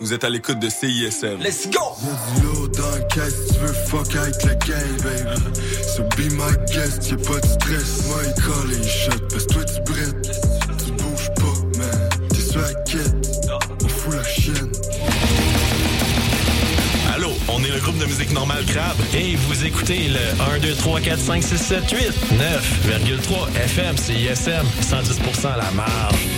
Vous êtes à l'écoute de CISM. Let's go! Y'a du lourd dans le caisse, tu veux fuck avec la gang, baby. So be my guest, y'a pas de stress. Moi, il colle et il shot, parce que toi, tu brettes. Tu bouges pas, man. T'es sur la quête, on fout la chienne. Allô, on est le groupe de musique normale Crabe. Et vous écoutez le 1, 2, 3, 4, 5, 6, 7, 8, 9,3 FM, CISM, 110% à la marge.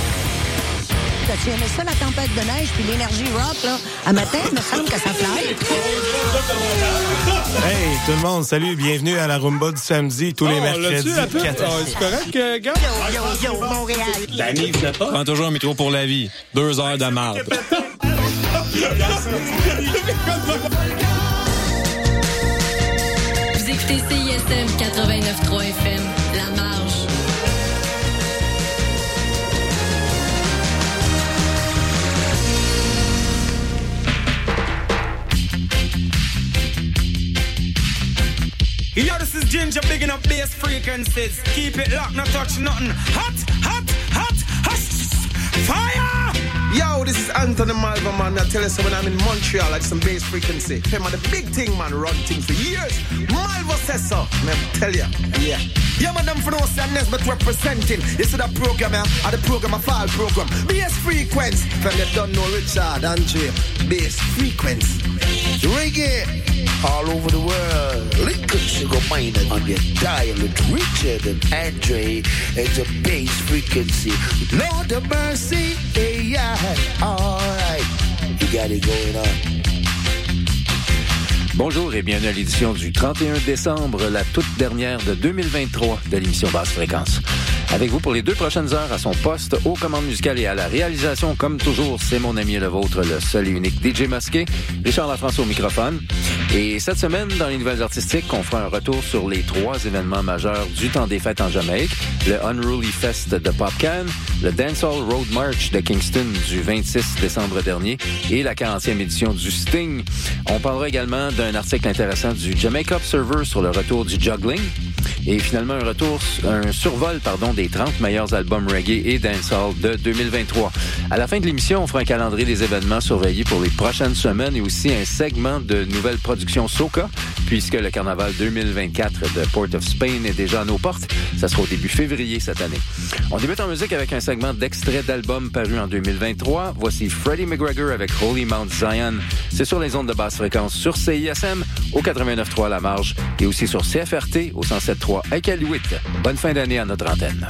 T'as-tu aimé ça, la tempête de neige puis l'énergie rock, là? À matin, il me semble que ça fly. Hey, tout le monde, salut, bienvenue à la Rumba du samedi, tous les Oh, mercredis. l'as-tu, la pub? 14. Ah, C'est correct, euh, gars? Yo, yo, yo, Montréal. Prends toujours un micro pour la vie. Deux heures de marde. Vous écoutez CISM 89.3 FM, Yo, this is Ginger bigging up bass frequencies. Keep it locked, not touch nothing. Hot, hot, hot, hush, fire! Yo, this is Anthony Malva, man. I tell you so when I'm in Montreal, I do some bass frequency. Him the big thing, man, run things for years. Malva says so. Man, tell ya, yeah. Yeah, man, them for no sadness, but representing. You see that program, yeah? Or the program, a fall program. Bass frequency. From you don't know Richard, Andre. Bass frequency. Reggae. all over the world. Lincoln Sugar Minor on your dial with Richard and Andre and the bass frequency. Lord of mercy, hey, yeah. All right, you got it going on. Bonjour et bienvenue à l'édition du 31 décembre, la toute dernière de 2023 de l'émission Basse Fréquence. Avec vous pour les deux prochaines heures à son poste, aux commandes musicales et à la réalisation, comme toujours, c'est mon ami et le vôtre, le seul et unique DJ Masqué, Richard Lafrance au microphone. Et cette semaine, dans les nouvelles artistiques, on fera un retour sur les trois événements majeurs du temps des fêtes en Jamaïque, le Unruly Fest de Popcan, le Dancehall Road March de Kingston du 26 décembre dernier et la 40e édition du Sting. On parlera également d'un article intéressant du Jamaica Observer sur le retour du juggling et finalement un retour, un survol, pardon, des 30 meilleurs albums reggae et dancehall de 2023. À la fin de l'émission, on fera un calendrier des événements surveillés pour les prochaines semaines et aussi un segment de nouvelles productions Soca, puisque le carnaval 2024 de Port of Spain est déjà à nos portes. Ça sera au début février cette année. On débute en musique avec un segment d'extraits d'albums parus en 2023. Voici Freddie McGregor avec Holy Mount Zion. C'est sur les ondes de basse fréquence sur CISM au 89.3 à la marge et aussi sur CFRT au 107.3 à Iqaluit. Bonne fin d'année à notre antenne.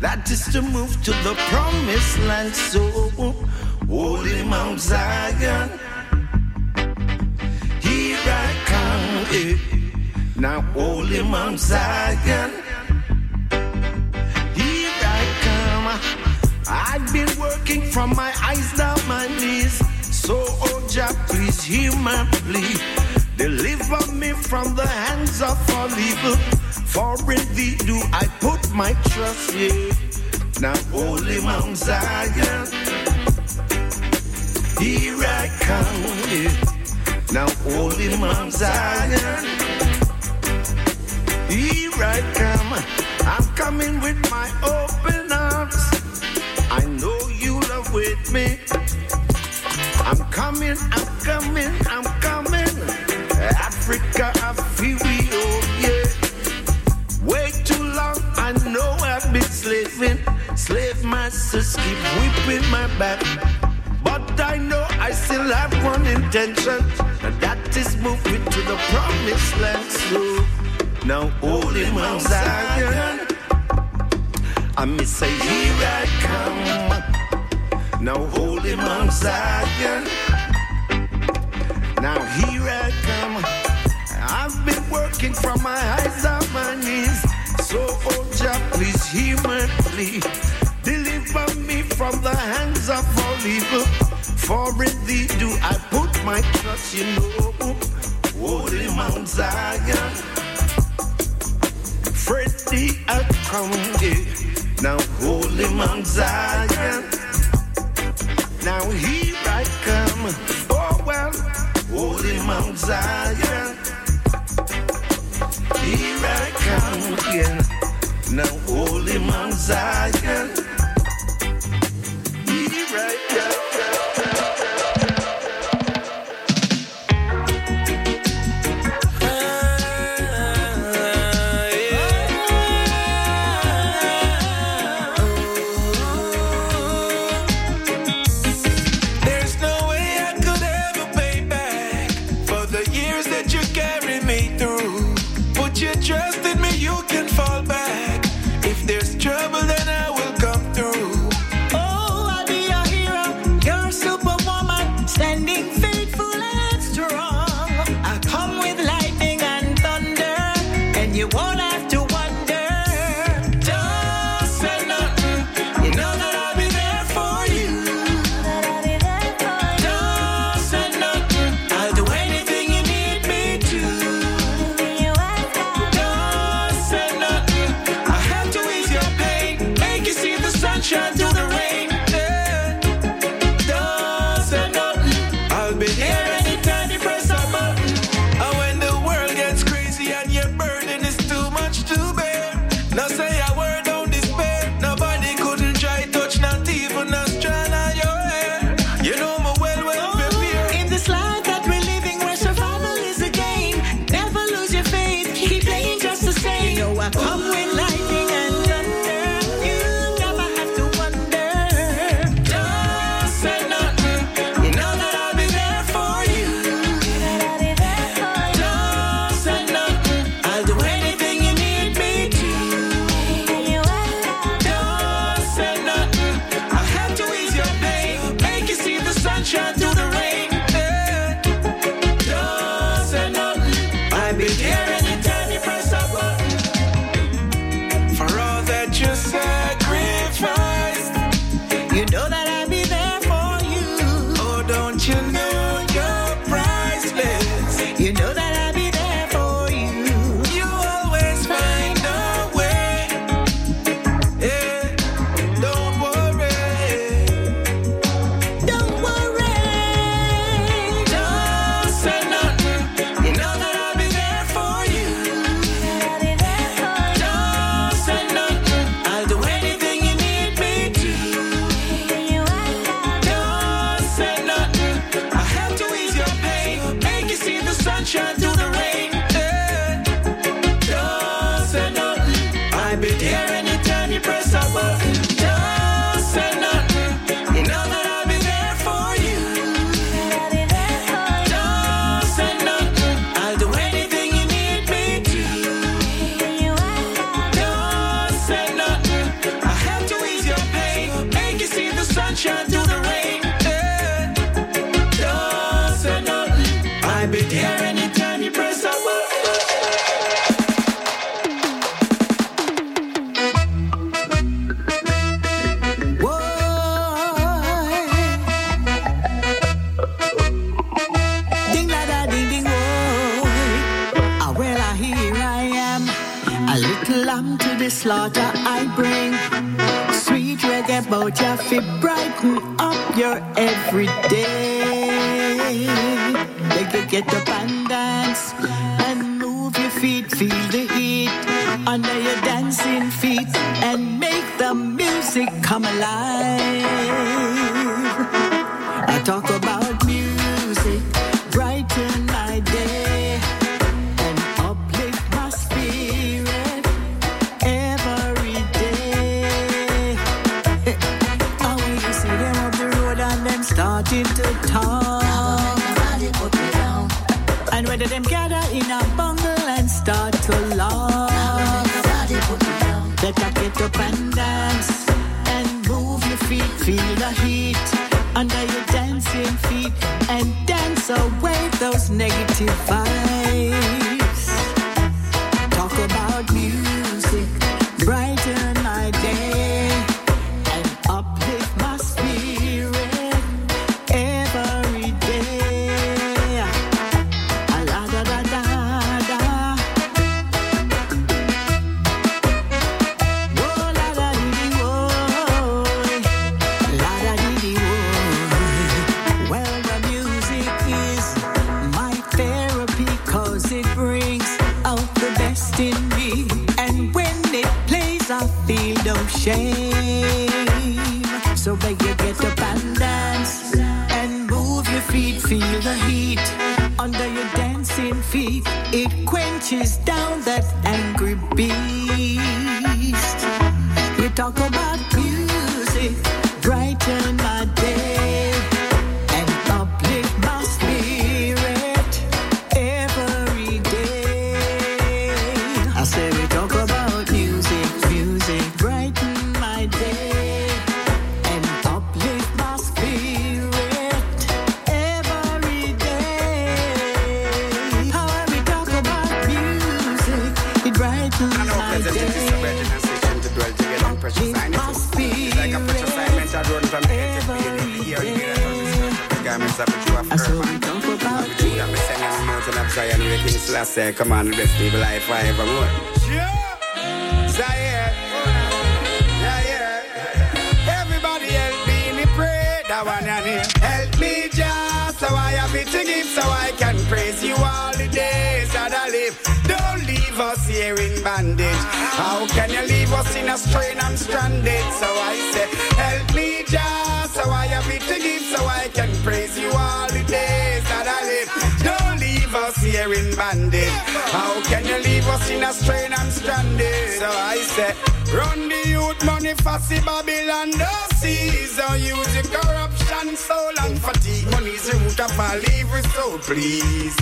That is to move to the promised land. So, holy Mount Zion. Here I come. eh. Now, holy Mount Zion. Here I come. I've been working from my eyes down my knees. So, oh Jah, please hear my plea. Deliver me from the hands of all evil. For in thee do I put my trust, yeah. Now, holy Mount Zion. Here I come, yeah. Now, holy Mount Zion. Here I come. I'm coming with my open arms. I know you love with me. I'm coming, I'm coming, I'm coming. Africa, I feel we slaving. Slave masters keep whipping my back. But I know I still have one intention, and that is moving to the promised land. So now holy Mount Zion, I miss here I come. Now holy Mount Zion, now here I come. I've been working from my eyes on my knees. So, oh Jah, please hear my plea. Deliver me from the hands of all evil. For in thee do I put my trust, you know. Holy Mount Zion. Fred I come. Now, holy Mount Zion. Now here I come. Oh well, holy Mount Zion. Here I come again. Now holy Mount Zion. Here I come. fi garments of the true of earth. You have me singing the mountain of Zion with the King Selassie. Come on, the best live life forevermore. Zion. Yeah, yeah. Everybody help me in pray. That one and here. Help me just so I have it to give so I can praise you all the days that I live. Don't leave us here in bondage. How can you leave us in a strain? I'm stranded. So I say, help me just so I have it to give so I can praise you all in bondage. How can you leave us in a strain? I'm stranded. So I say, run the youth money for see Babylon. Seize don't use your corruption, soul and fatigue. Money's the root of all evil, so please.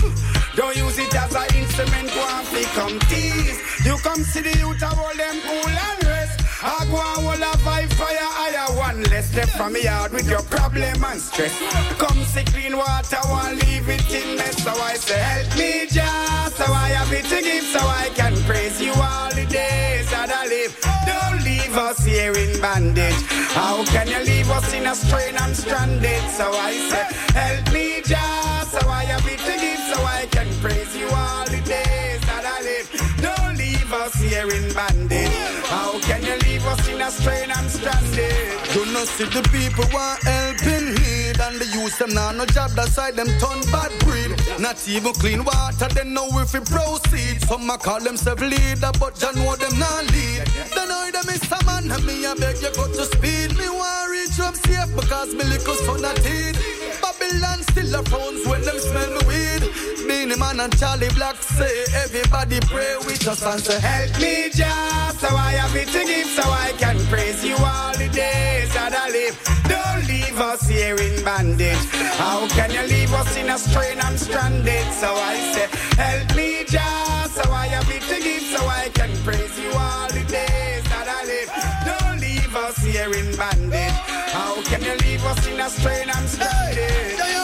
Don't use it as an instrument to have to come tease. You come see the youth, I hold them cool and rest. I go and hold a fire, I one less left from me yard with your problem and stress. Come see clean water, one leave it in mess. So I say, help me just so I have it to give, so I can praise you all the days that I live. Don't leave us here in bondage. How can you leave us in a strain? I'm stranded. So I say, help me just so I have it to give, so I can praise you all the days that I live. Don't leave us here in bondage. How can you us in a strain? I'm stranded. You know see the people want help in need. And the youth them now no job that's why them turn bad breed. Not even clean water they know if we proceed. Some a call themselves leader but you know them not lead. They know them is a man and me I beg you go to speed. Me want reach safe because me little son a teeth. Babylon still a phones when them smell me weed. Beanie Man and Charlie Black say everybody pray with us and say Help me just so I have it to give, so I can praise you all the days that I live. Don't leave us here in bondage. How can you leave us in a strain? I'm stranded. So I say, help me just so I have it to give, so I can praise you all the days that I live. Don't leave us here in bondage. How can you leave us in a strain? I'm stranded.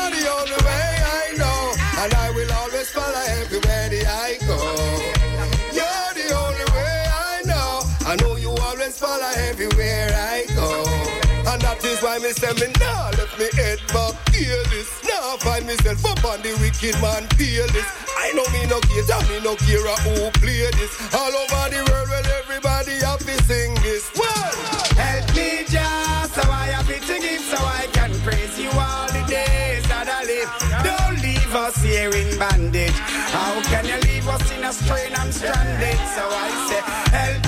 Everywhere I go. And that is why me say me nah let me head back hear this. Now find myself up on the wicked man this. I know me no care, tell me no care who play this. All over the world, well everybody happy sing this. Well, Help me just so I have to give, so I can praise you all the days that I live. Don't leave us here in bondage. How can you leave us in a strain? I'm stranded. So I say, help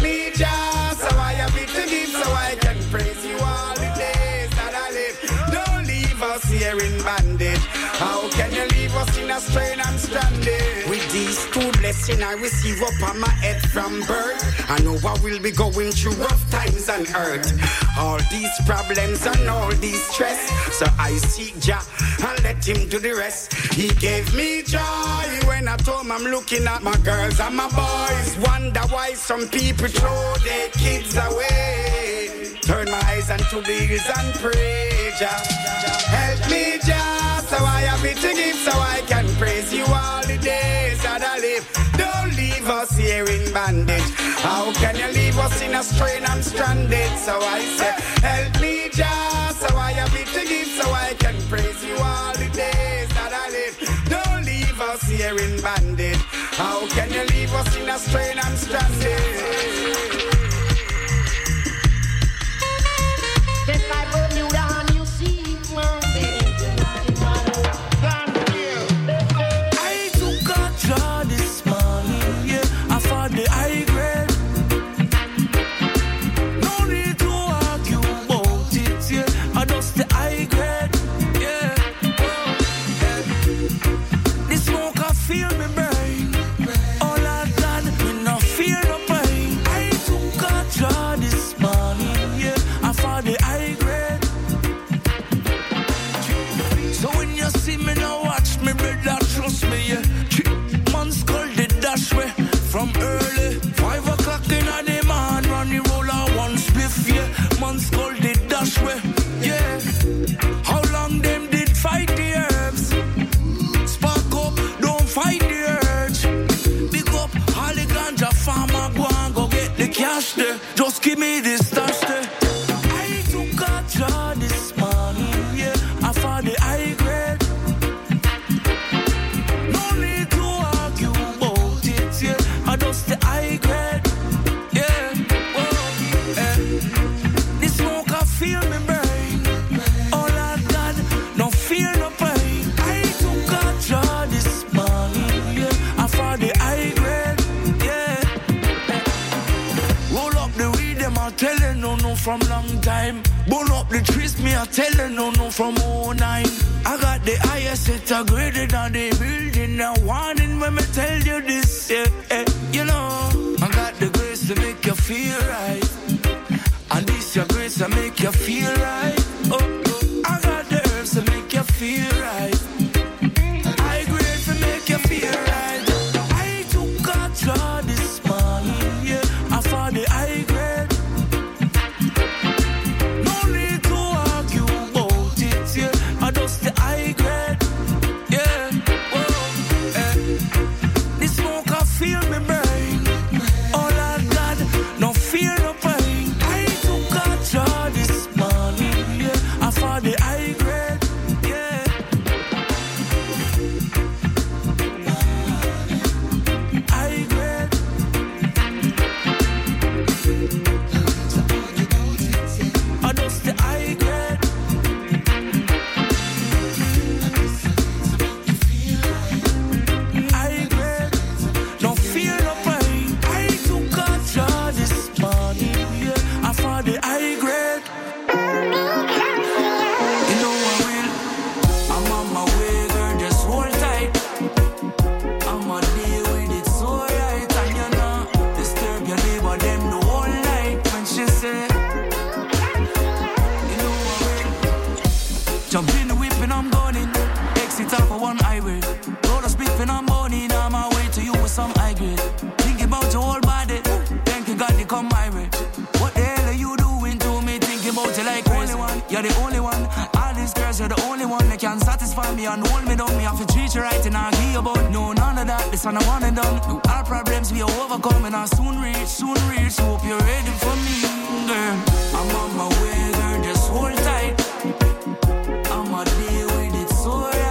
wearing bandage. How can you leave us in a strain and stranded? With these two blessings I receive up on my head from birth. I know I will be going through rough times on earth. All these problems and all these stress. So I seek Jah and let him do the rest. He gave me joy when at home I'm looking at my girls and my boys. Wonder why some people throw their kids away. Turn my eyes unto the hills and pray. Jah. Hey. bandage. How can you leave us in a strain and stranded? So I say, help me, Jah, so I have it to give, so I can praise you all the days that I live. Don't leave us here in bandage. How can you leave us in a strain and stranded? from long time. Bone up the trees, me I tell you no no from 09. I got the highest set I graded on the building. Now warning when me tell you this, yeah, yeah, you know. I got the grace to make you feel right, and this your grace to make you feel right. find me and hold me down. Me have to treat you right and I give about no none of that. This and I want it done. No all problems we overcome and I soon reach, soon reach. Hope you're ready for me, girl. I'm on my way, girl. Just hold tight. I'ma deal with it, so right.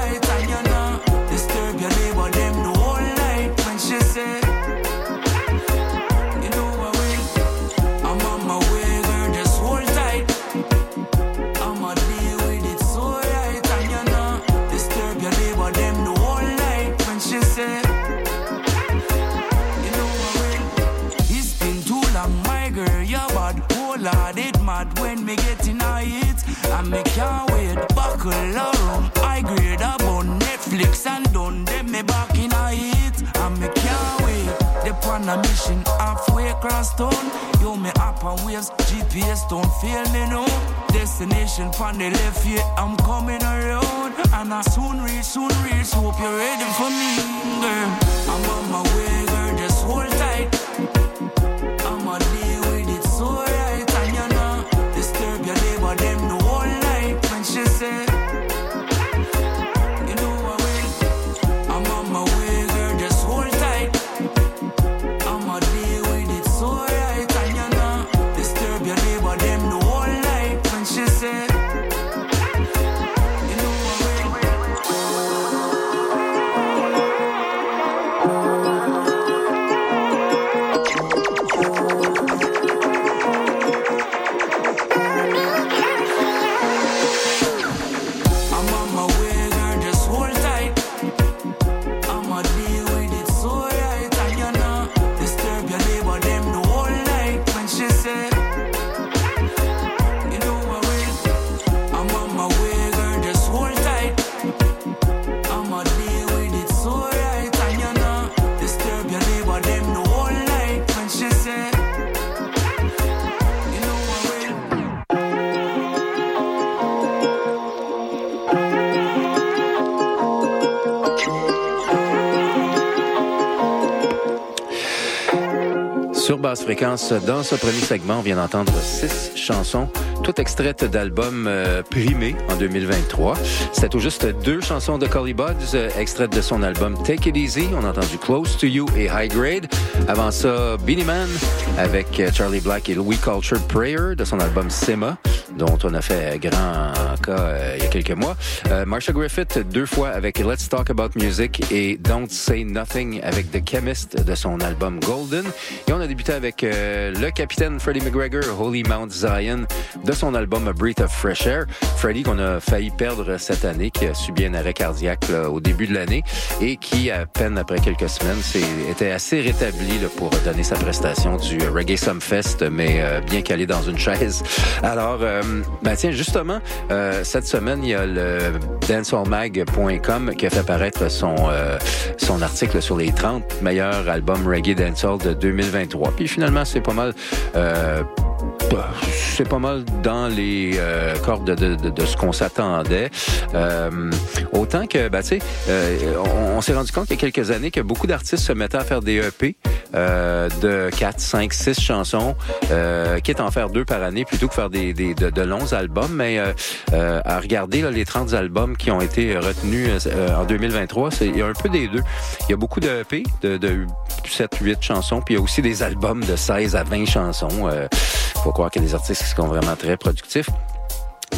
room. I grade up on Netflix and done them me back in a heat. And me can't wait. They on a mission halfway across town. Yo, me up on wheels, GPS don't fail me no. Destination from the left, yeah, I'm coming around. And I soon reach, soon reach, hope you're ready for me, girl. I'm on my way, girl. Basse fréquence, dans ce premier segment, on vient d'entendre six chansons, toutes extraites d'albums euh, primés en 2023. C'était tout juste deux chansons de Collie Buds, euh, extraites de son album Take It Easy. On a entendu Close to You et High Grade. Avant ça, Beanie Man avec euh, Charlie Black et Louis Culture Prayer de son album Sema, dont on a fait grand cas euh, il y a quelques mois. Euh, Marsha Griffith, deux fois avec Let's Talk About Music et Don't Say Nothing avec The Chemist de son album Golden. Et on a débuté avec le capitaine Freddie McGregor, Holy Mount Zion, son album A Breath of Fresh Air. Freddie qu'on a failli perdre cette année, qui a subi un arrêt cardiaque là, au début de l'année et qui, à peine après quelques semaines, était assez rétabli là, pour donner sa prestation du Reggae Sumfest, mais euh, bien calé dans une chaise. Alors, euh, ben tiens, justement, euh, cette semaine, il y a le dancehallmag.com qui a fait paraître son, euh, son article sur les 30 meilleurs albums reggae dancehall de 2023. Puis finalement, c'est pas mal... Euh, c'est pas mal dans les euh, cordes de, de- de ce qu'on s'attendait. Euh, autant que, ben, tu sais, euh, on, on s'est rendu compte il y a quelques années que beaucoup d'artistes se mettaient à faire des EP euh, de 4, 5, 6 chansons, euh, quitte à en faire deux par année plutôt que faire des, des- de, de longs albums. Mais à regarder là, les 30 albums qui ont été retenus en 2023, c'est- il y a un peu des deux. Il y a beaucoup de EP, de, de 7, 8 chansons, puis il y a aussi des albums de 16 à 20 chansons. Euh, faut croire qu'il y a des artistes qui sont vraiment très productifs.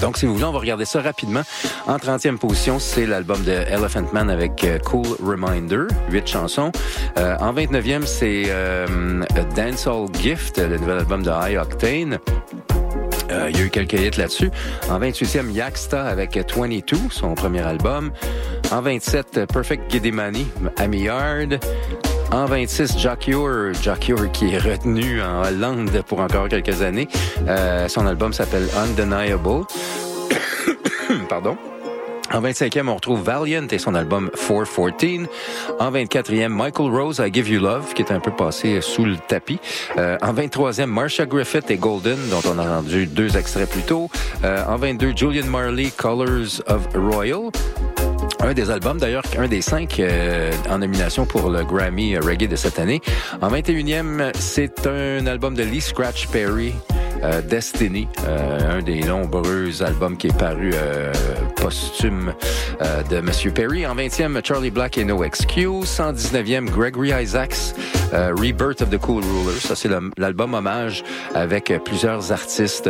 Donc, si vous voulez, on va regarder ça rapidement. En 30e position, c'est l'album de Elephant Man avec euh, Cool Reminder, huit chansons. Euh, en 29e, c'est euh, Dancehall Gift, le nouvel album de High Octane. Euh, il y a eu quelques hits là-dessus. En 28e, Yaksta avec 22, son premier album. En 27, Perfect Gidimani, Amy Yard. En 26, Jacure, Jacure qui est retenu en Hollande pour encore quelques années. Euh, son album s'appelle Undeniable. Pardon. En 25e, on retrouve Valiant et son album 414. En 24e, Michael Rose, I Give You Love, qui est un peu passé sous le tapis. Euh, en 23e, Marsha Griffith et Golden, dont on a rendu deux extraits plus tôt. Euh, en 22, Julian Marley, Colors of Royal. Un des albums, d'ailleurs, un des cinq euh, en nomination pour le Grammy Reggae de cette année. En 21e, c'est un album de Lee Scratch Perry, euh, Destiny, euh, un des nombreux albums qui est paru euh, posthume euh, de Monsieur Perry. En 20e, Charlie Black et No Excuse. 119e, Gregory Isaacs, euh, Rebirth of the Cool Ruler. Ça, c'est l'album hommage avec plusieurs artistes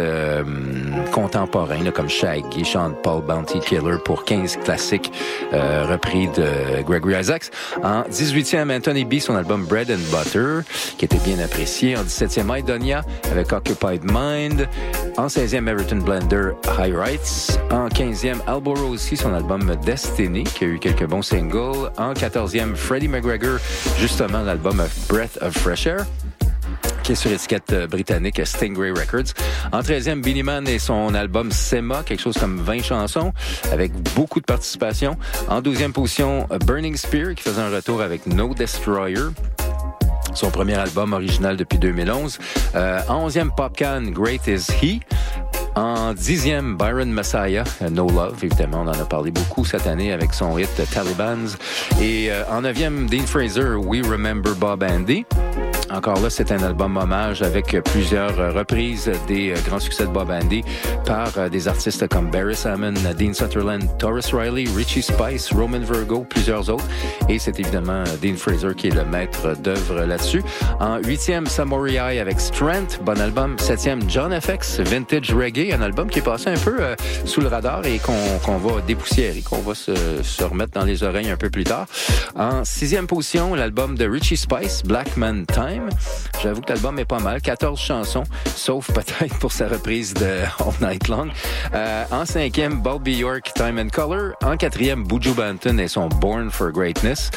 contemporains, là, comme Shaggy, Sean Paul, Bounty Killer, pour 15 classiques repris de Gregory Isaacs. En 18e, Anthony B, son album Bread and Butter, qui était bien apprécié. En 17e, Idonia, avec Occupied En 16e, Meriton Blender, High Rights. En 15e, Alboro aussi, son album Destiny, qui a eu quelques bons singles. En 14e, Freddie McGregor, justement, l'album Breath of Fresh Air qui est sur étiquette euh, britannique Stingray Records. En 13e, Beanie Man et son album Sema, quelque chose comme 20 chansons, avec beaucoup de participation. En 12e position, Burning Spear, qui faisait un retour avec No Destroyer son premier album original depuis 2011. Euh, en 11e, Popcan, Great Is He. En dixième, Byron Messiah, No Love, évidemment, on en a parlé beaucoup cette année avec son hit Talibans. Et euh, en neuvième, Dean Fraser, We Remember Bob Andy. Encore là, c'est un album hommage avec plusieurs reprises des euh, grands succès de Bob Andy par euh, des artistes comme Barry Salmon, Dean Sutherland, Taurus Riley, Richie Spice, Roman Virgo, plusieurs autres. Et c'est évidemment Dean Fraser qui est le maître d'œuvre là-dessus. En huitième, Samurai avec Strength, bon album. Septième, John FX, Vintage Reggae, un album qui est passé un peu euh, sous le radar et qu'on qu'on va dépoussiérer, qu'on va se, se remettre dans les oreilles un peu plus tard. En sixième position, l'album de Richie Spice, Black Man Time. J'avoue que l'album est pas mal, 14 chansons, sauf peut-être pour sa reprise de All Night Long. Euh, en cinquième, Bobby York, Time and Color. En quatrième, Buju Banton et son Born for Greatness.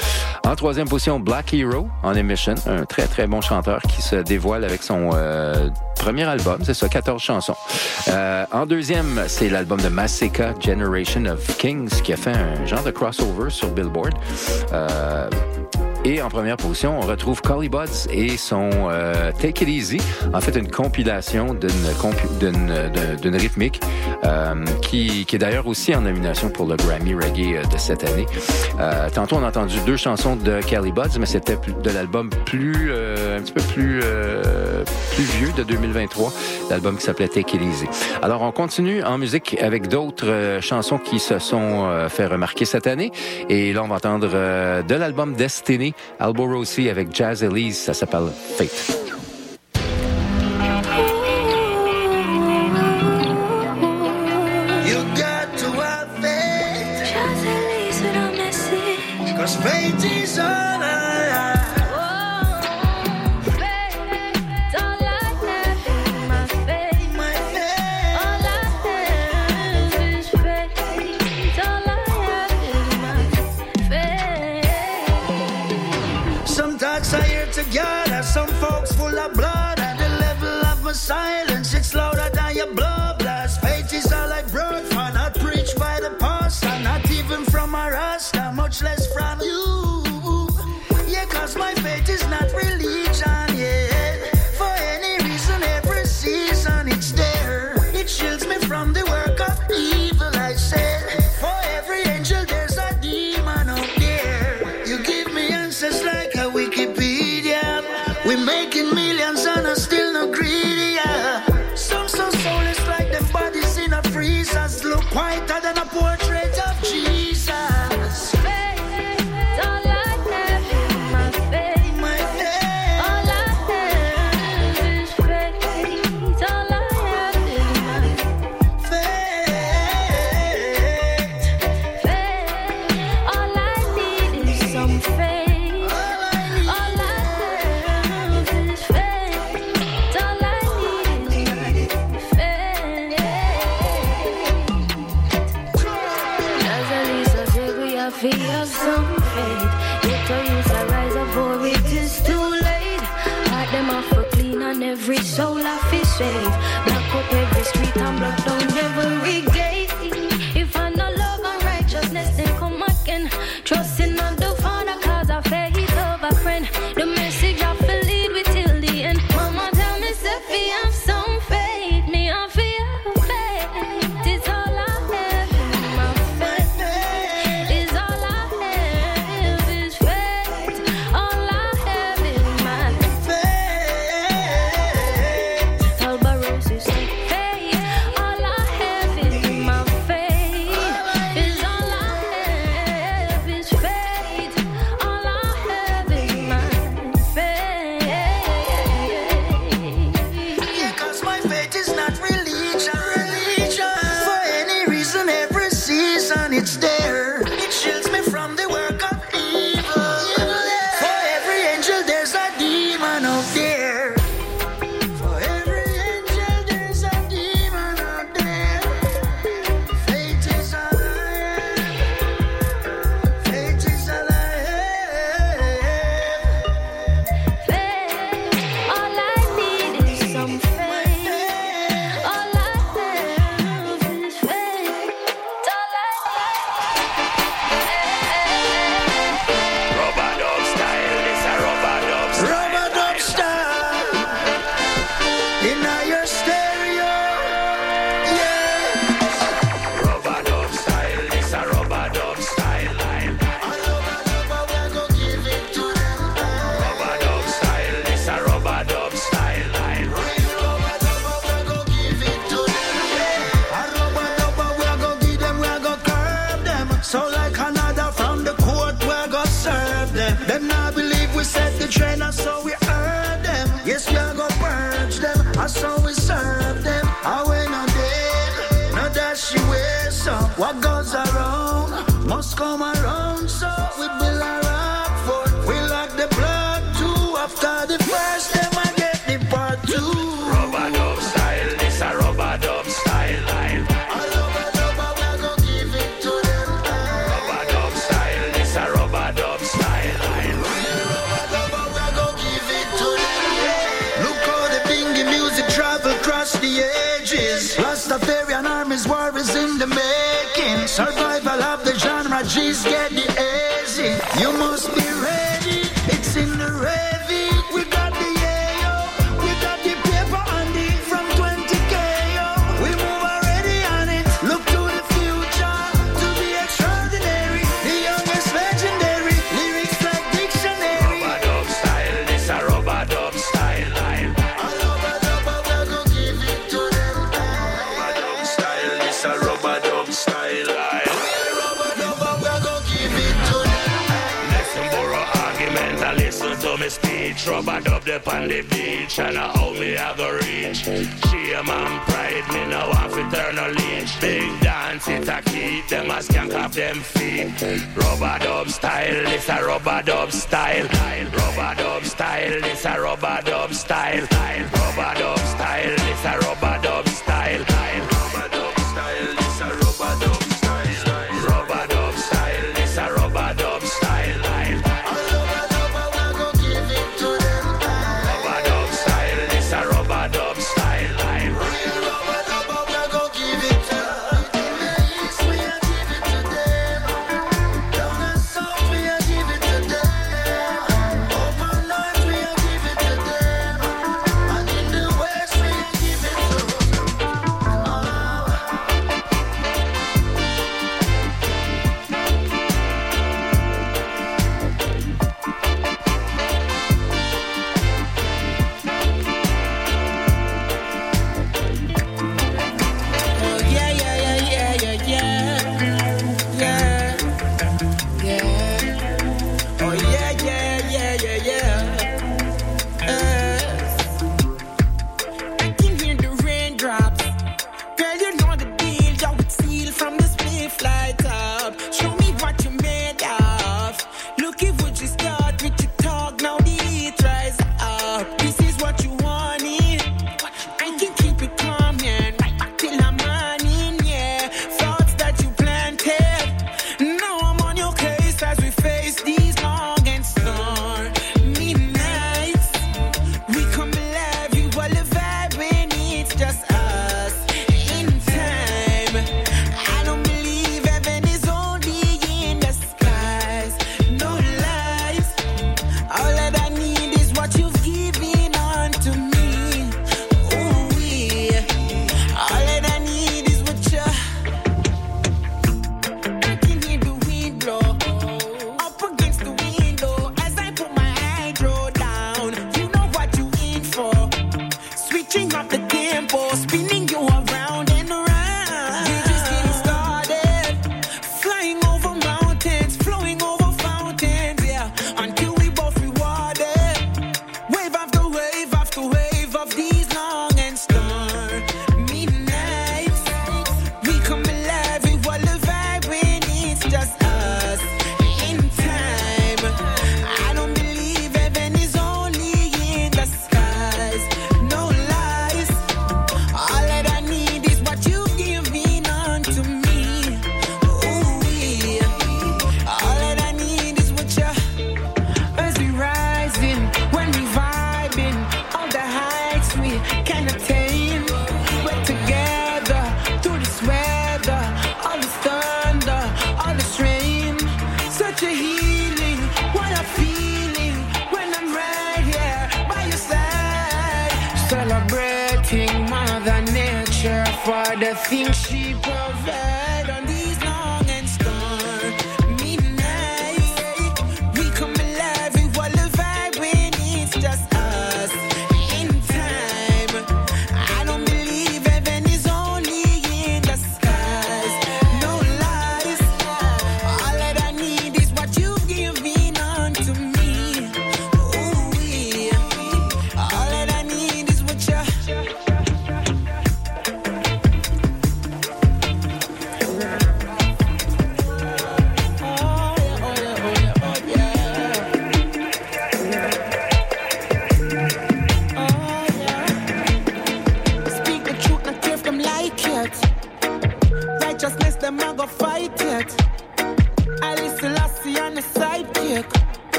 En troisième position, Black Hero, On a Mission, un très très bon chanteur qui se dévoile avec son euh, premier album, c'est ça, 14 chansons. Euh, en deuxième, c'est l'album de Masika, Generation of Kings, qui a fait un genre de crossover sur Billboard. Euh, et en première position, on retrouve Collie Buds et son euh, Take It Easy. En fait, une compilation d'une compi- rythmique euh, qui, qui est d'ailleurs aussi en nomination pour le Grammy Reggae euh, de cette année. Euh, tantôt, on a entendu deux chansons de Kelly Buds, mais c'était de l'album plus euh, un petit peu plus euh, plus vieux de 2023, l'album qui s'appelait Take It Easy. Alors, on continue en musique avec d'autres chansons qui se sont fait remarquer cette année. Et là, on va entendre de l'album Destiny, Albo Rossi avec Jazz Elise, ça s'appelle Fate. What goes around must come Survival of the genre, G's get the easy. You must be ready. trying to hold me out of reach. Shame and pride, me now off eternal lynch. Big dance, it a keep them as can't off them feet. Rubber dub style, it's a rubber dub style. Rubber dub style, it's a rubber dub style. Rubber dub style, it's a rubber dub style.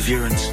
Perseverance,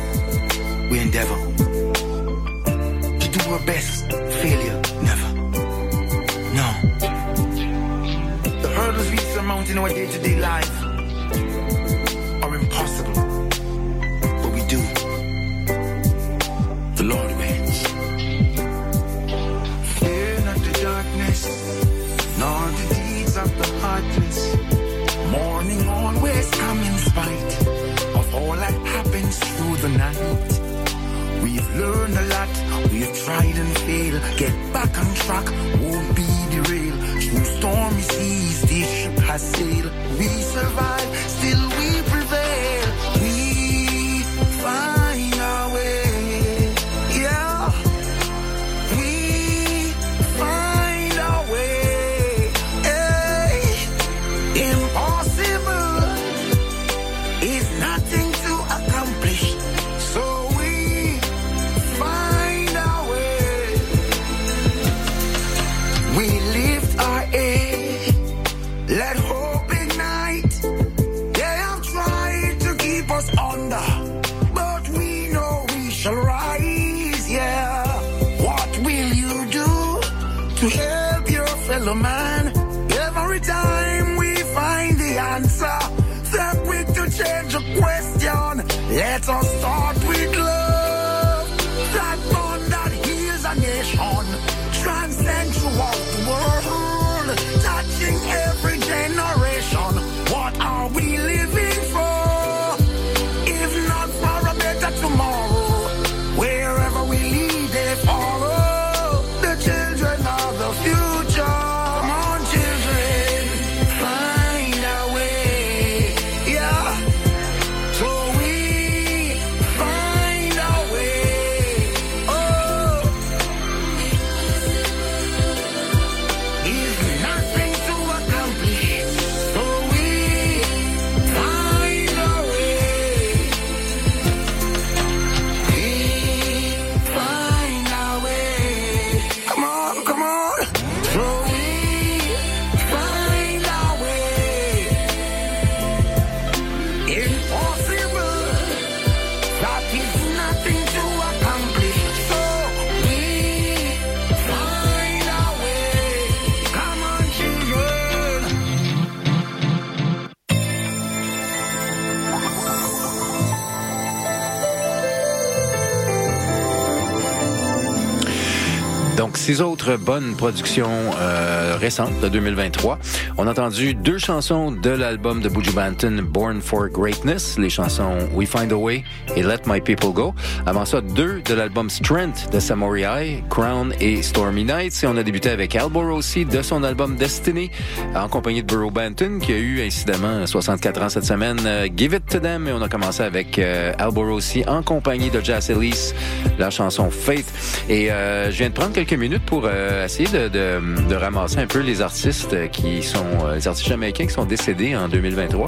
six autres bonnes productions euh, récentes de 2023. On a entendu deux chansons de l'album de Buju Banton, Born for Greatness, les chansons We Find a Way et Let My People Go. Avant ça, deux de l'album Strength de Samurai, Crown et Stormy Nights. Et on a débuté avec Albo Rossi de son album Destiny, en compagnie de Burrow Banton, qui a eu incidemment 64 ans cette semaine. Euh, Give It to Them. Et on a commencé avec euh, Albo Rossi en compagnie de Jazz Elise, la chanson Faith. Et euh, je viens de prendre quelques minutes pour euh, essayer de, de, de ramasser un peu les artistes qui sont, euh, les artistes jamaïcains qui sont décédés en 2023.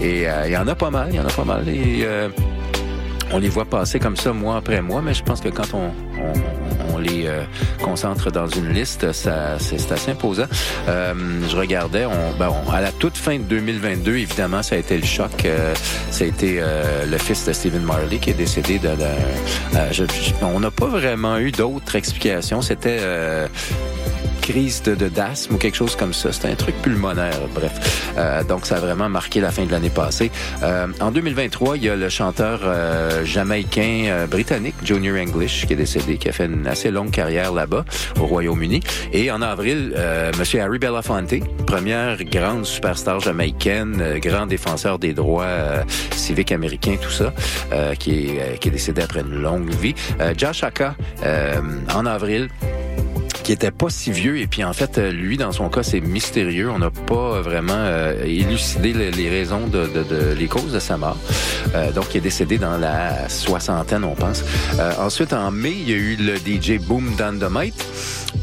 Et euh, il y en a pas mal, il y en a pas mal. Et euh, on les voit passer comme ça mois après mois, mais je pense que quand on, on, les euh, concentre dans une liste, ça, c'est, assez imposant. Euh, je regardais, on, ben, à la toute fin de 2022, évidemment, ça a été le choc. Euh, ça a été euh, le fils de Stephen Marley qui est décédé de... on n'a pas vraiment eu d'autres explications. C'était... crise de, de d'asthme ou quelque chose comme ça. C'était un truc pulmonaire, bref. Euh, donc, ça a vraiment marqué la fin de l'année passée. Euh, en 2023, il y a le chanteur euh, jamaïcain britannique, Junior English, qui est décédé, qui a fait une assez longue carrière là-bas, au Royaume-Uni. Et en avril, Monsieur Harry Belafonte, première grande superstar jamaïcaine, grand défenseur des droits civiques américains, tout ça, qui, est, qui est décédé après une longue vie. Josh Haka, en avril, qui était pas si vieux. Et puis en fait euh, lui dans son cas c'est mystérieux. On n'a pas vraiment euh, élucidé les, raisons de, de, de- les causes de sa mort. Euh, donc il est décédé dans la soixantaine on pense. Euh, ensuite en mai il y a eu le DJ Boom Dynamite.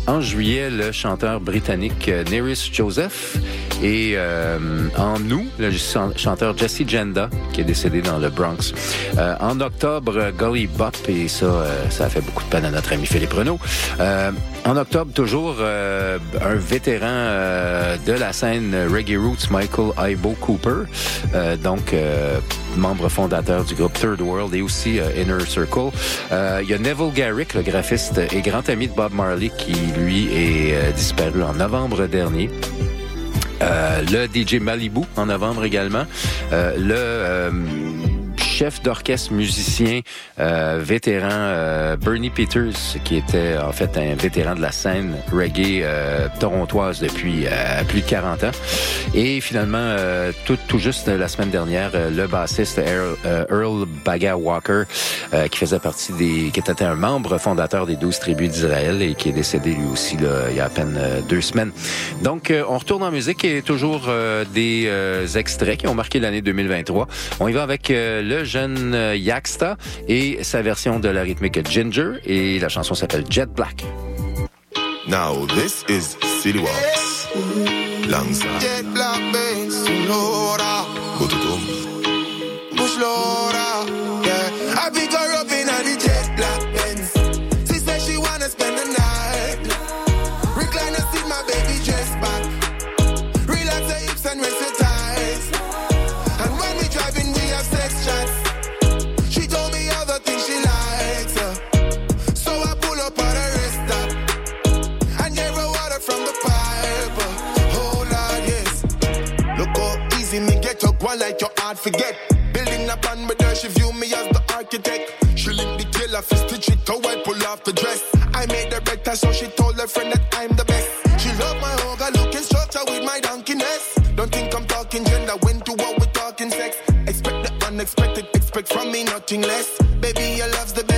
En juillet le chanteur britannique euh, Neris Joseph. Et euh, en août le chan- chanteur Jesse Jenda qui est décédé dans le Bronx. Euh, en octobre Gully Bop et ça ça a fait beaucoup de peine à notre ami Philippe Renaud. En octobre, toujours euh, un vétéran euh, de la scène Reggae Roots, Michael Ibo Cooper, euh, donc euh, membre fondateur du groupe Third World et aussi euh, Inner Circle. Euh, il y a Neville Garrick, le graphiste et grand ami de Bob Marley, qui lui est disparu en novembre dernier. le DJ Malibu en novembre également. le chef d'orchestre musicien euh, vétéran euh, Bernie Peters, qui était en fait un vétéran de la scène reggae euh, torontoise depuis euh, plus de 40 ans. Et finalement, euh, tout, tout juste la semaine dernière, euh, le bassiste Earl, Earl Baga Walker, qui faisait partie des, qui était un membre fondateur des 12 tribus d'Israël et qui est décédé lui aussi là, il y a à peine deux semaines. Donc, on retourne en musique et toujours des extraits qui ont marqué l'année 2023. On y va avec le jeune euh, Yaksta et sa version de la rythmique Ginger et la chanson s'appelle Jet Black. Now this is City Walks. Jet Black Banks, Lora. like your heart forget. Building a on with her, she view me as the architect. She link the killer fist to chick to I pull off the dress. I made her better, so she told her friend that I'm the best. She love my hugger, looking structure with my donkeyness. Don't think I'm talking gender, when to what we're talking sex. Expect the unexpected, expect from me nothing less. Baby, your love's the best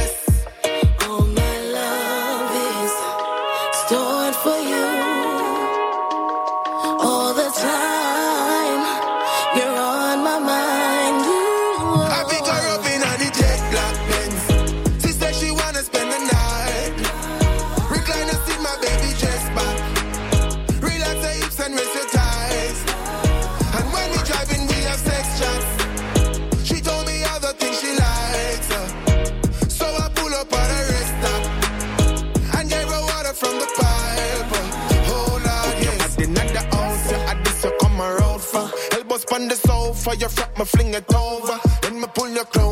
fire frack, me fling it over. Then me pull your clothes.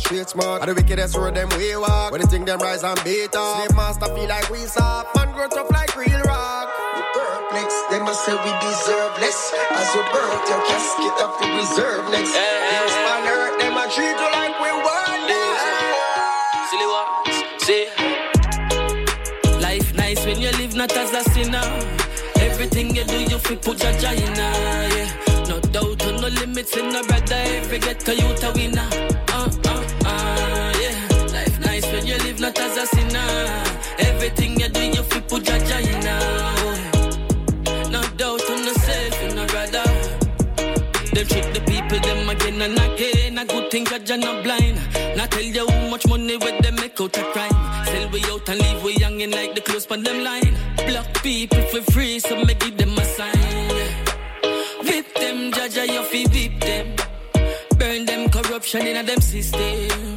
And straight smart. And the wickedest road them we walk. When they think them rise and beat up. Slave master feel like we soft, man grow tough like real rock. Perplex, they must say we deserve less. As you birth your casket of the reserve next. Things man hurt them and treat you like we worthless. Silly ones, see. Life nice when you live not as a sinner. Everything you do, you fi put your in yeah. No doubt, no limits in no brother. Every get to you to winner. As a sinner. Everything you do, you fi put your in No doubt on yourself, you no brother. Them trick the people, them again and again. A good thing and not blind. Not tell you how much money with them make out a crime. Sell we out and leave we youngin' like the clothes on them line. Block people for free, so make give them a sign. Whip them, judge you fi whip them. Burn them corruption in a them system.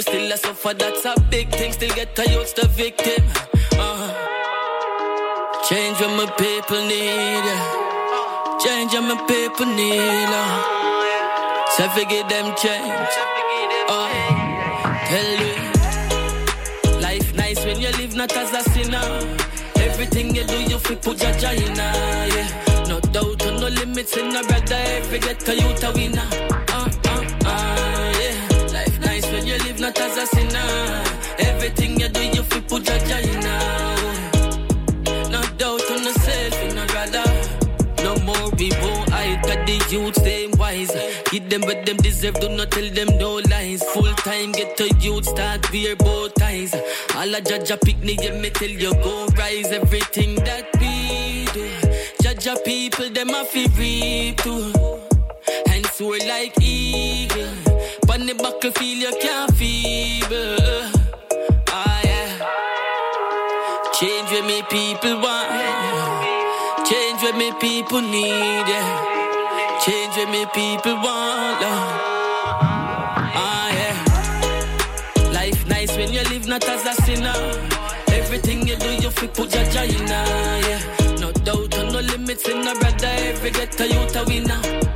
Still a suffer, that's a big thing. Still get the youths the victim. Uh-huh. Change what my people need. Change what my people need. Uh. So forget them change. Uh. Tell you. Life nice when you live not as a sinner. Everything you do, you fi put your in yeah. No doubt, no limits in no brother. Every get to you to winner. Not as a sinner. Everything you do, you fi put your in No doubt on yourself, you no brother. No more we won't got the youth staying wise. Give them what them deserve, do not tell them no lies. Full time, get to youth, start wear bow ties. All a judge a picnic, yeah, me tell you go rise. Everything that we do, judge a people, them a fi reap too. And soar like eagle. Pon the buckle, feel you can't feeble. Ah, yeah. Change what me people want. Change what me people need, yeah. Change what me people want. Ah, yeah. Life nice when you live not as a sinner. Everything you do, you fi put your in, yeah. No doubt, no limits in no brother. Every get to you to winner.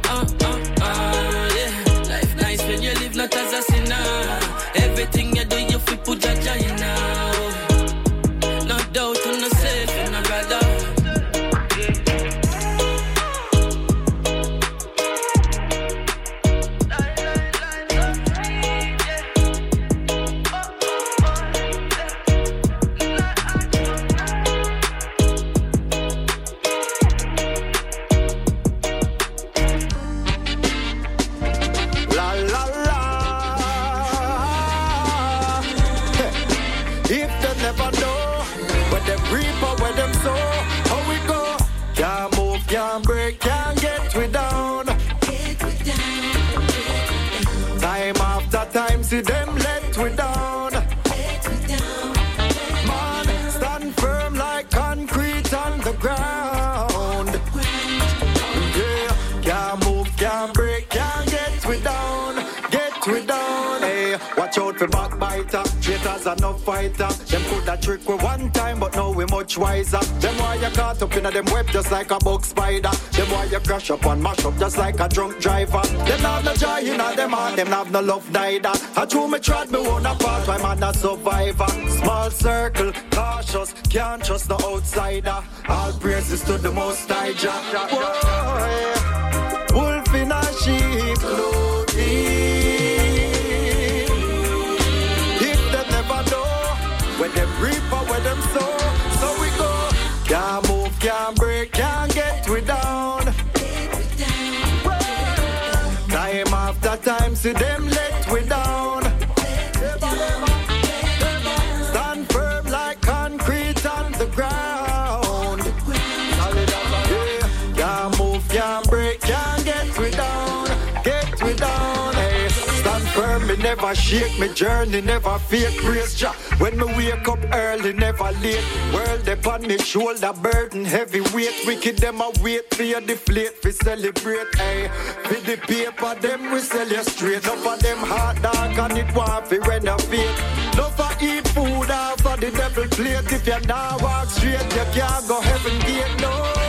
See them let we down. Man, stand firm like concrete on the ground. Yeah, can't move, can't break, can't get we down, get we down. Hey, watch out for backbiter, traitors are no fighter. Them could that trick we one time, but now we much wiser. Them why you caught up in a them web just like a bug spider. Them why you crash up and mash up just like a drunk driver. Them have no joy in a them heart, them have no love neither. I true me trod me own apart, why man a survivor. Small circle, cautious, can't trust the outsider. All praises to the most high Jah. Wolf in a sheep clothing. When them reap or when them sow, so we go. Can't move, can't break, can't get we down. Time after time, see them never shake, me journey never fake. Praise Jah when me wake up early, never late. World upon me shoulder, burden heavy weight. Wicked them a wait for you deflate, for celebrate. Hey, for the paper, them we sell you straight. No for them hard dog and it want fi renovate. No for eat food off of the devil plate. If you now walk straight, you can't go heaven gate. No,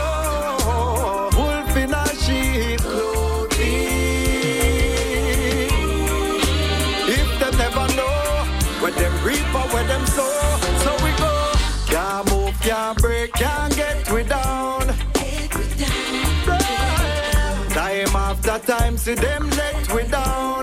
for where them so, so we go. Can't move, can't break, can't get we down. Get we down. Time after time, see them let we down.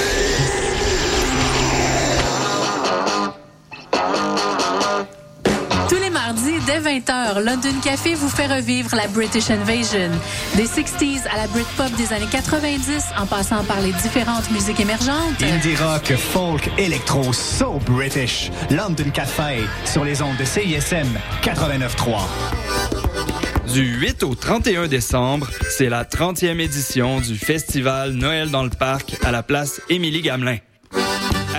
Dès 20h, London Café vous fait revivre la British Invasion. Des 60s à la Britpop des années 90, en passant par les différentes musiques émergentes. Indie rock, folk, électro, so British. London Café, sur les ondes de CISM 89.3. Du 8 au 31 décembre, c'est la 30e édition du festival Noël dans le parc à la place Émilie Gamelin.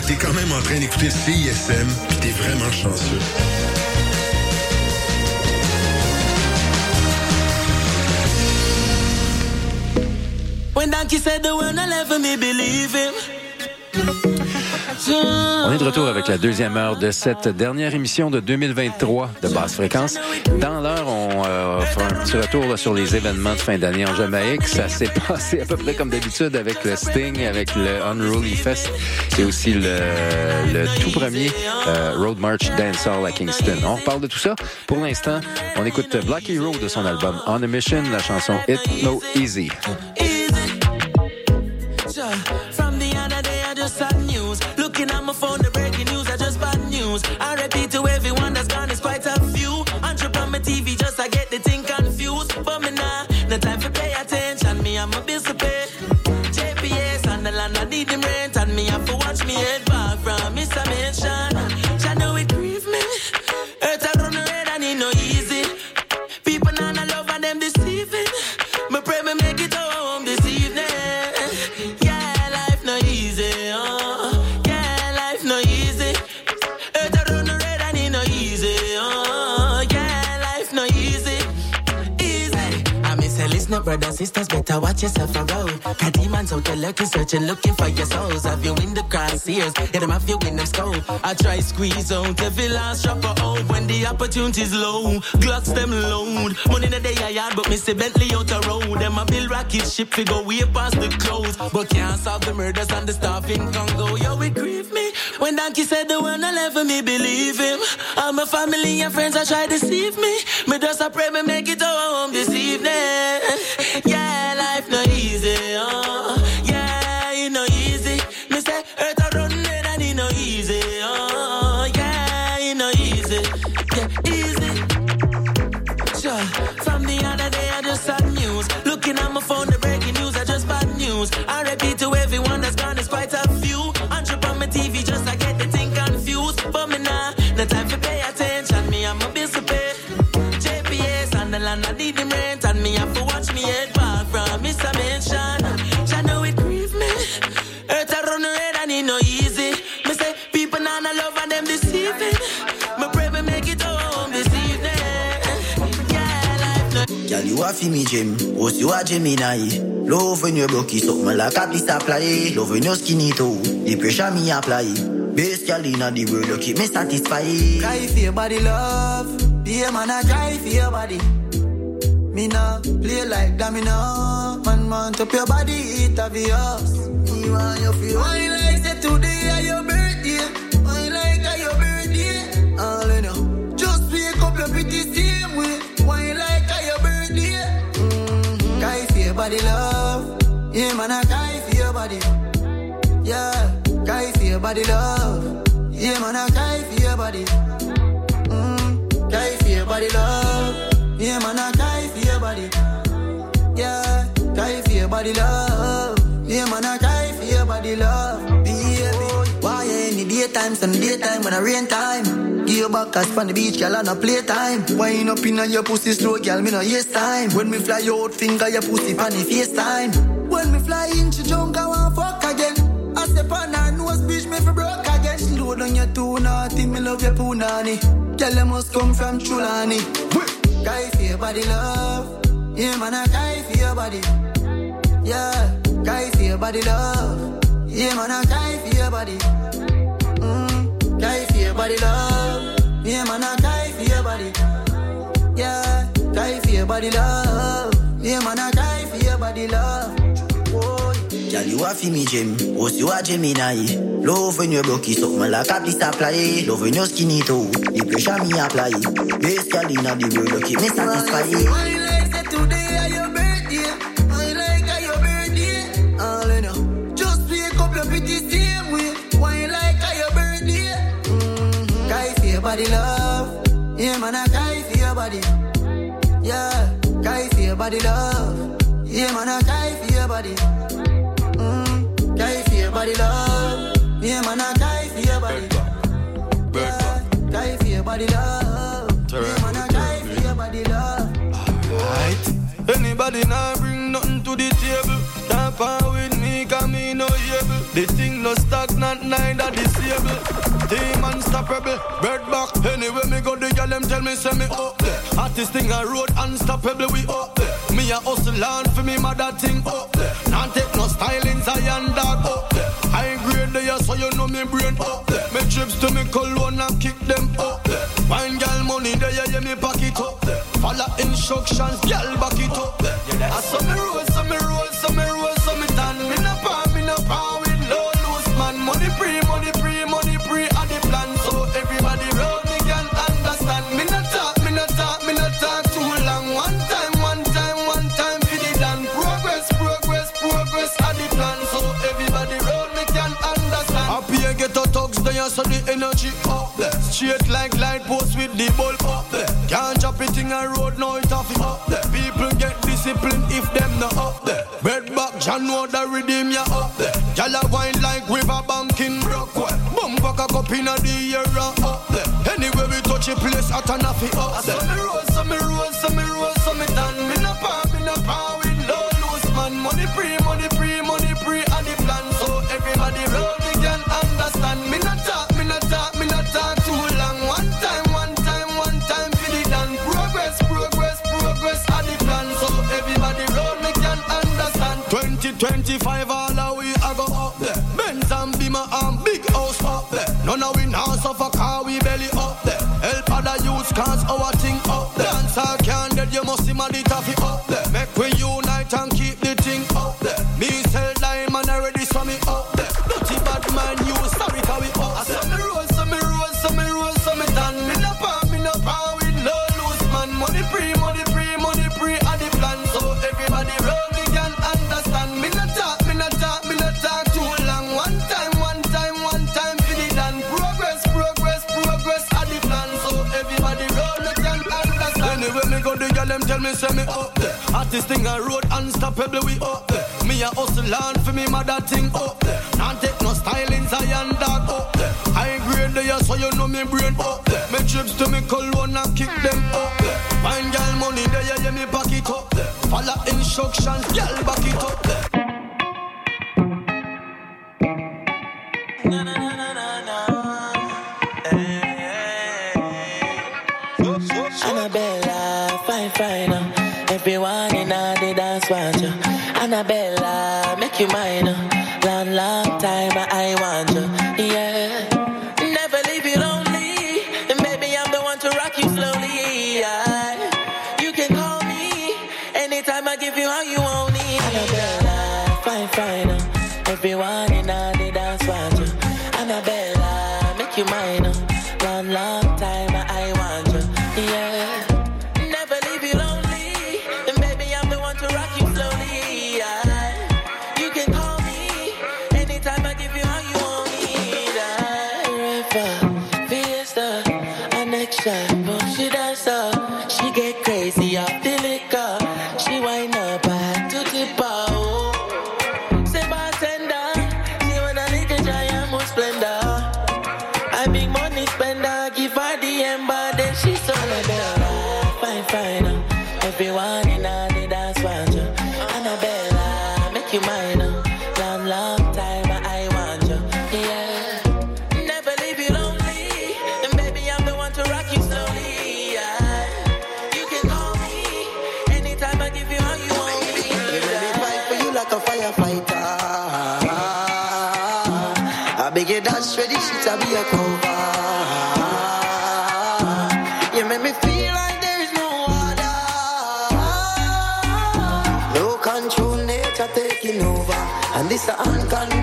Hey, t'es quand même en train d'écouter CISM, pis t'es vraiment chanceux. When Donkey said the word, I never me believe him. On est de retour avec la deuxième heure de cette dernière émission de 2023 de Basse Fréquence. Dans l'heure, on euh, fera un petit retour sur les événements de fin d'année en Jamaïque. Ça s'est passé à peu près comme d'habitude avec le Sting, avec le Unruly Fest et aussi le, tout premier euh, Road March Dancehall à Kingston. On reparle de tout ça. Pour l'instant, on écoute Black Hero de son album On a Mission, la chanson It No Easy. my phone to break brothers, sisters, better watch yourself around. Cause demons out there lurking, searching, looking for your souls. Have you in the crosshairs? Yeah, them have you in them scope. I try squeeze out every last drop of hope when the opportunity's low. Glocks them load. Money in the day I had, but say Bentley out the road. Them a build rocket ship, fi go way past the clothes. But can't solve the murders and the stuff in Congo. Yo, it grieve me. When Donkey said the one I never me believe him. All my family and friends I try to deceive me. Me just a pray me make it home this evening. Fi me gym, host you a Gemini. Love when you it, something like a bliss apply. Love when you skinny too, the pressure me apply. Best girl inna the world, you keep me satisfied. Cry for your body, love. Be a man, I cry for your body. Me nah play like nah. Man, man, up your body, it obvious. Me want you feel wine like say today body, love. Yeah, man, I cry for your body. Yeah, cry for your body, love. Yeah, man, I cry for your body. Mm, cry for your body, love. Yeah, man, I cry for your body. Yeah, cry for your body love. Yeah, man, I cry for your body love. Baby, why any daytime, some daytime when I rain time? Your back us from the beach, girl, on a playtime. Wine up in your pussy slow, girl, me no yes time. When me fly out, finger your pussy on the FaceTime. When me fly in, she junk, I want fuck again. I step on her nose, bitch, me fi broke again. Slow down your too naughty, me love your punani. Girl, you must come from Chulani. Guy for your body love. Yeah, man, I guy for your body. Yeah, guy for your body love. Yeah, man, I guy for your body. Guy for your body love. Yeah, man, I guy for your body. Yeah, guy for your body love. Yeah, man, I guy for your body love. Oh, girl, you a fi me gem, was you a Gemini Love when you broke it, something like a blister apply Love when you skinny too, the pressure me apply Best girl inna the world, keep me satisfied body love. Yeah, man, I guy for your body. Yeah, guy for your body love. Yeah, man, I guy for your body. Mm, Guy for your body love. Yeah, man, I guy for your body. Yeah, guy for your body love. Yeah, man, I guy for your body love. Right. Anybody now bring nothing to the table. Can't part with me, cause me no able. The thing no stagnant, neither disable. Team unstoppable, bird back. Anyway, me go the girl, them tell me, say me up there. Artist thing I road unstoppable, we up there. Me a hustle on for me mother thing up there. Not take no styling, Zion dog up there. High grade there, so you know me brain up there. Me trips to me cologne and kick them up there. Wine girl money there, yeah, yeah, me pocket up there. Follow instructions, girl back it up there. I saw me roll, saw me roll, saw me roll, so the energy up there. Straight like light post with the bulb up there. Can't chop it in a road, no it off it up there. People get disciplined if them not up there. Bed back, John know the redeem ya up there. Gyal a wine like river bank in Brookwell. Bum back a cup in a the uh, up there. Anyway we touch a place, hot and off it up there. So me roll, so me roll, so me roll, so me done. Me no pa, me no pa with low loose man. Money pre, 2025 all the way I go up there. Benz and Beamer and big house up there. None of we now suffer car we belly up there. Help other youths cause our thing up there. Dance all can dead you must see my taffy up Artist thing I road unstoppable we up there. Me a hustle on for me mother thing up there. Not take no styling Zion dog up there. High grade there so you know me brain up there. Me trips to me cologne and kick them up there. Fine girl money there yeah, yeah me pack it up there. Follow instructions, girl back it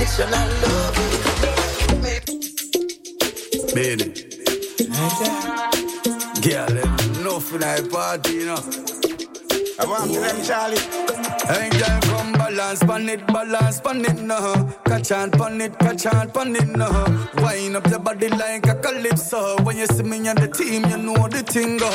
unconditional love. Baby. Girl, enough in a party, you know. I want to them, Charlie. Hey, girl, come balance, pan it, balance, pan it, no. Catch on, pan it, catch on, pan it, no. Wind up your body like a calypso. When you see me on the team, you know the thing go.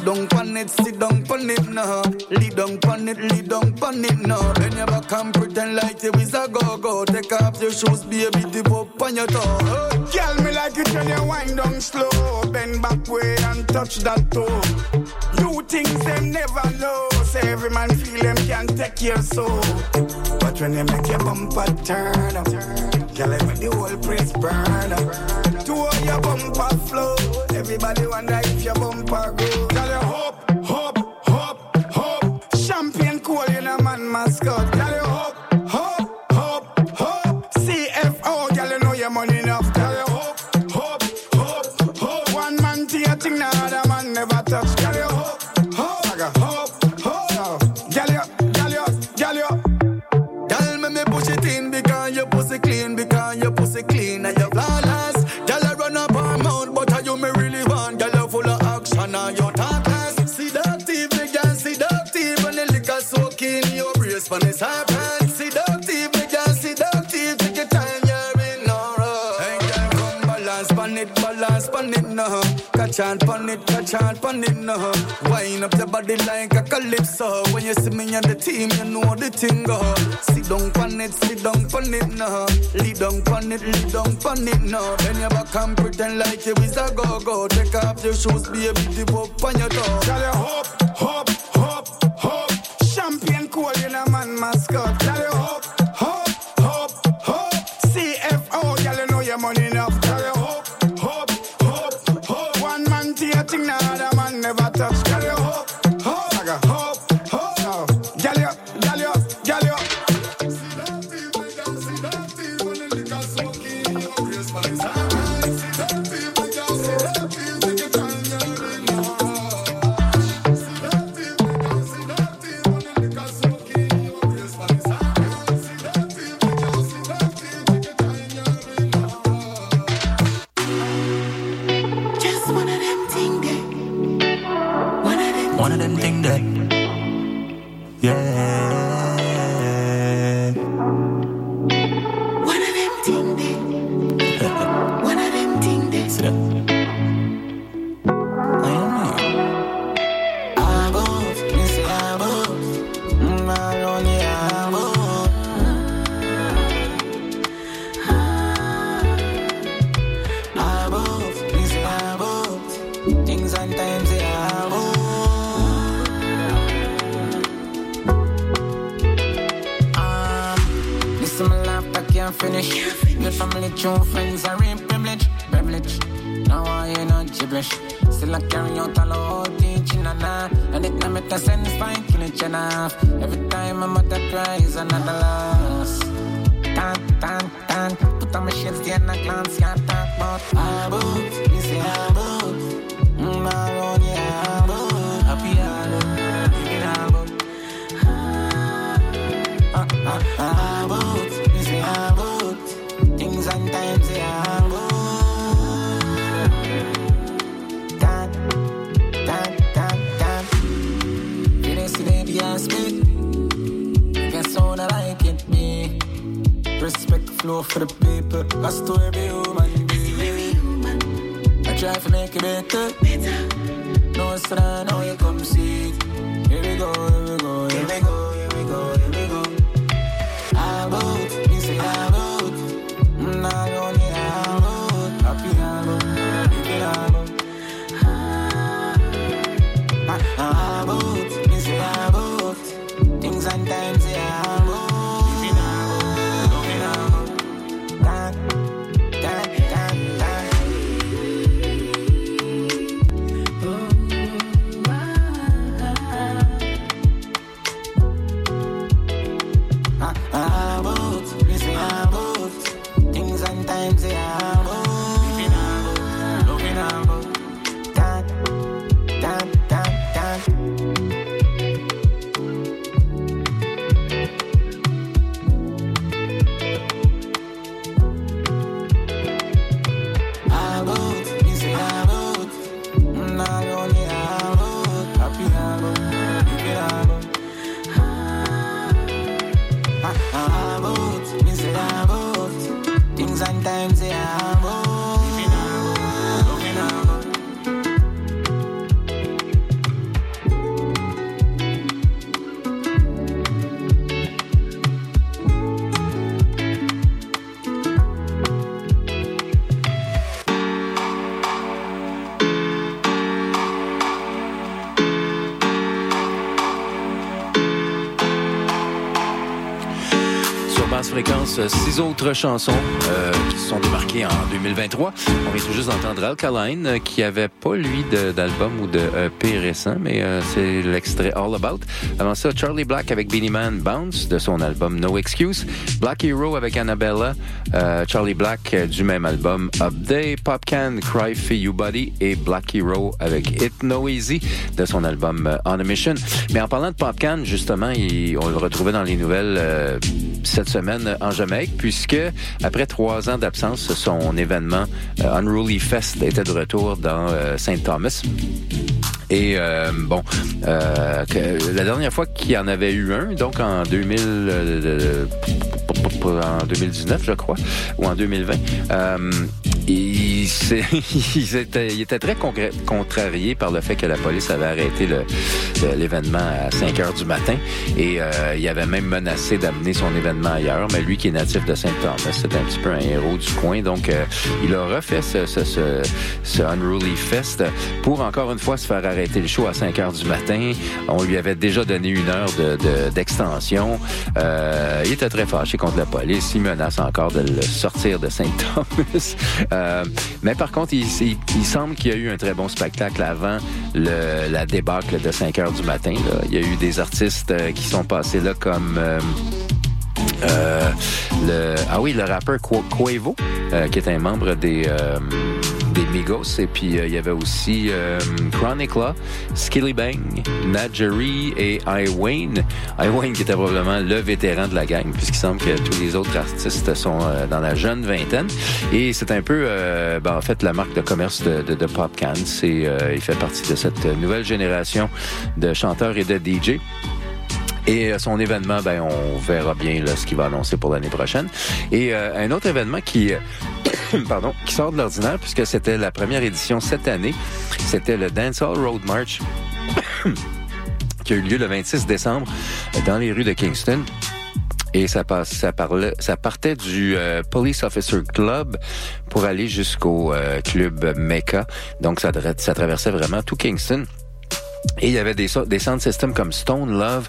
Sit down, pan it, sit down, pan it, no. Lead down, pan it, lead down, pan it, no. Then you and pretend like you is a go-go. Take off your shoes, baby, dip up on your toe. Girl, me like it when you wind down slow. Bend back way and touch that toe. You things them never know. Say every man feel them can take your soul. But when you make your bumper turn up, girl, I the whole place burn up. To all your bumper flow, everybody wonder if your bumper go. God. On, pan it, catch on, pan it, no. Wind up your body like a calypso. When you see me on the team, you know the thing go. Sit down, pan it, sit down, pan it, no. Lead down, pan it, lead down, pan it, no. Then you back and pretend like you is a go-go. Take off your shoes, baby, dip up on your toe. Girl, you hope, hope, hope, hope. Champagne cool in a man mascot. Girl, you hope, true friends are in privilege. Privilege. Now I ain't no gibberish. Still I carry out all the whole teaching and I And it never make sense, fine, kill it enough. Every time my mother cries, another loss. Tan, tan, tan. Put on my shades, then I glance, yeah, talk about Abos, you say Abos. Mm, I flow for the people. That's to every human being. I try to make it better. No, it's I know you come see. it. Here we go, here we go, here we go, here we go, six autres chansons euh, qui se sont démarquées en 2023. On vient tout juste d'entendre Alkaline, euh, qui avait pas, lui, d'album ou de EP récent, mais euh, c'est l'extrait All About. Avant ça, Charlie Black avec Beanie Man Bounce, de son album No Excuse. Black Hero avec Annabella. euh, Charlie Black euh, du même album Update. Popcan, Cry for You Buddy. Et Black Hero avec It No Easy, de son album euh, On a Mission. Mais en parlant de Popcan, justement, on le retrouvait dans les nouvelles cette semaine en Jamaïque, puisque après trois ans d'absence, son événement euh, Unruly Fest était de retour dans euh, Saint Thomas. Et euh, bon, que- la dernière fois qu'il y en avait eu un, donc en 2000, en 2019, je crois, ou en 2020, euh, il, était, très contrarié par le fait que la police avait arrêté l'événement à 5 heures du matin et euh, il avait même menacé d'amener son événement ailleurs. Mais lui qui est natif de Saint-Thomas, c'est un petit peu un héros du coin. Donc, euh, il a refait ce, ce, ce, ce Unruly Fest pour encore une fois se faire arrêter le show à 5 heures du matin. On lui avait déjà donné une heure de- de- d'extension. Euh, il était très fâché contre la police. Il menace encore de le sortir de Saint-Thomas. Euh, mais par contre, il, semble qu'il y a eu un très bon spectacle avant le, la débâcle de 5 heures du matin. Il y a eu des artistes euh, qui sont passés là comme... euh, le, ah oui, le rappeur Qu- Quavo, qui est un membre des, des Migos. Et puis, euh, il y avait aussi euh, Chronic Law, Skilly Bang, Nadjeri et I Wayne. I Wayne qui était probablement le vétéran de la gang, puisqu'il semble que tous les autres artistes sont euh, dans la jeune vingtaine. Et c'est un peu, ben, en fait, la marque de commerce de, de, de Popcan. C'est, il fait partie de cette nouvelle génération de chanteurs et de DJ. Et son événement, ben, on verra bien là, ce qu'il va annoncer pour l'année prochaine. Et euh, un autre événement qui, pardon, qui sort de l'ordinaire, puisque c'était la première édition cette année, c'était le Dancehall Road March, qui a eu lieu le 26 décembre dans les rues de Kingston. Et ça, passe, ça, parlait, ça partait du euh, Police Officer Club pour aller jusqu'au euh, club Mecca. Donc, ça, tra- ça traversait vraiment tout Kingston. Et il y avait des, des sound systems comme Stone Love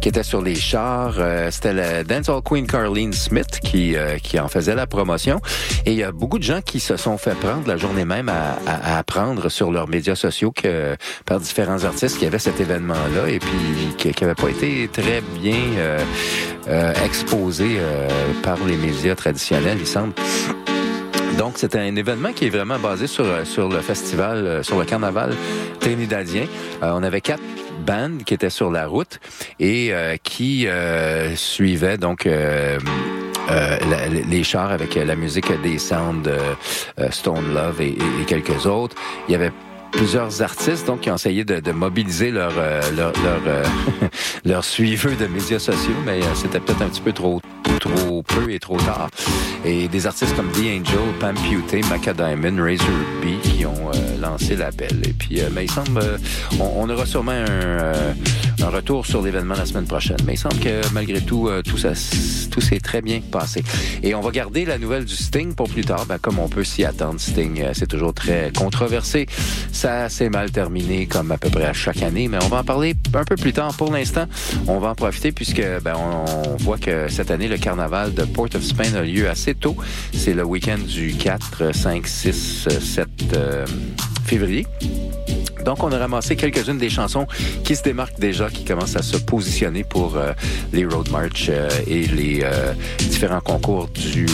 qui étaient sur les chars. Euh, C'était la dancehall queen Carlene Smith qui, euh, qui en faisait la promotion. Et il y a beaucoup de gens qui se sont fait prendre la journée même à, à, à apprendre sur leurs médias sociaux que par différents artistes qu'il y avait cet événement-là et puis qui n'avait pas été très bien euh, euh, exposé euh, par les médias traditionnels, il semble. Donc, c'était un événement qui est vraiment basé sur, euh, sur le festival, euh, sur le carnaval trinidadien. Euh, on avait quatre bandes qui étaient sur la route et euh, qui euh, suivaient donc euh, euh, les chars avec euh, la musique des sounds euh, Stone Love et, quelques autres. Il y avait plusieurs artistes donc qui ont essayé de, mobiliser leur leur leur, euh, leur suiveux de médias sociaux, mais euh, c'était peut-être un petit peu trop trop peu et trop tard. Et des artistes comme The Angel, Pam Puté, Maca Razor B qui ont euh, lancé l'appel. Et puis, euh, mais il semble, euh, on, aura sûrement un, euh, un retour sur l'événement la semaine prochaine. Mais il semble que malgré tout, tout tout s'est très bien passé. Et on va garder la nouvelle du Sting pour plus tard, ben, comme on peut s'y attendre. Sting, c'est toujours très controversé. Ça s'est mal terminé comme à peu près à chaque année, mais on va en parler un peu plus tard. Pour l'instant, on va en profiter puisque ben, on, on voit que cette année, le carnaval de Port of Spain a lieu assez tôt. C'est le week-end du 4, 5, 6, 7 euh, février. Donc, on a ramassé quelques-unes des chansons qui se démarquent déjà, qui commencent à se positionner pour euh, les Road March euh, et les euh, différents concours du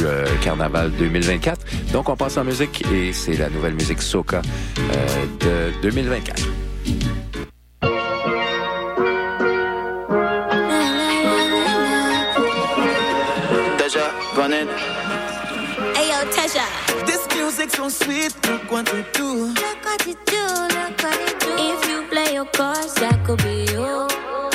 Carnaval 2024. Donc, on passe en musique et c'est la nouvelle musique Soca de 2024. Music so sweet, look what you do. Look what you do, look what you do. If you play your cards, that could be you.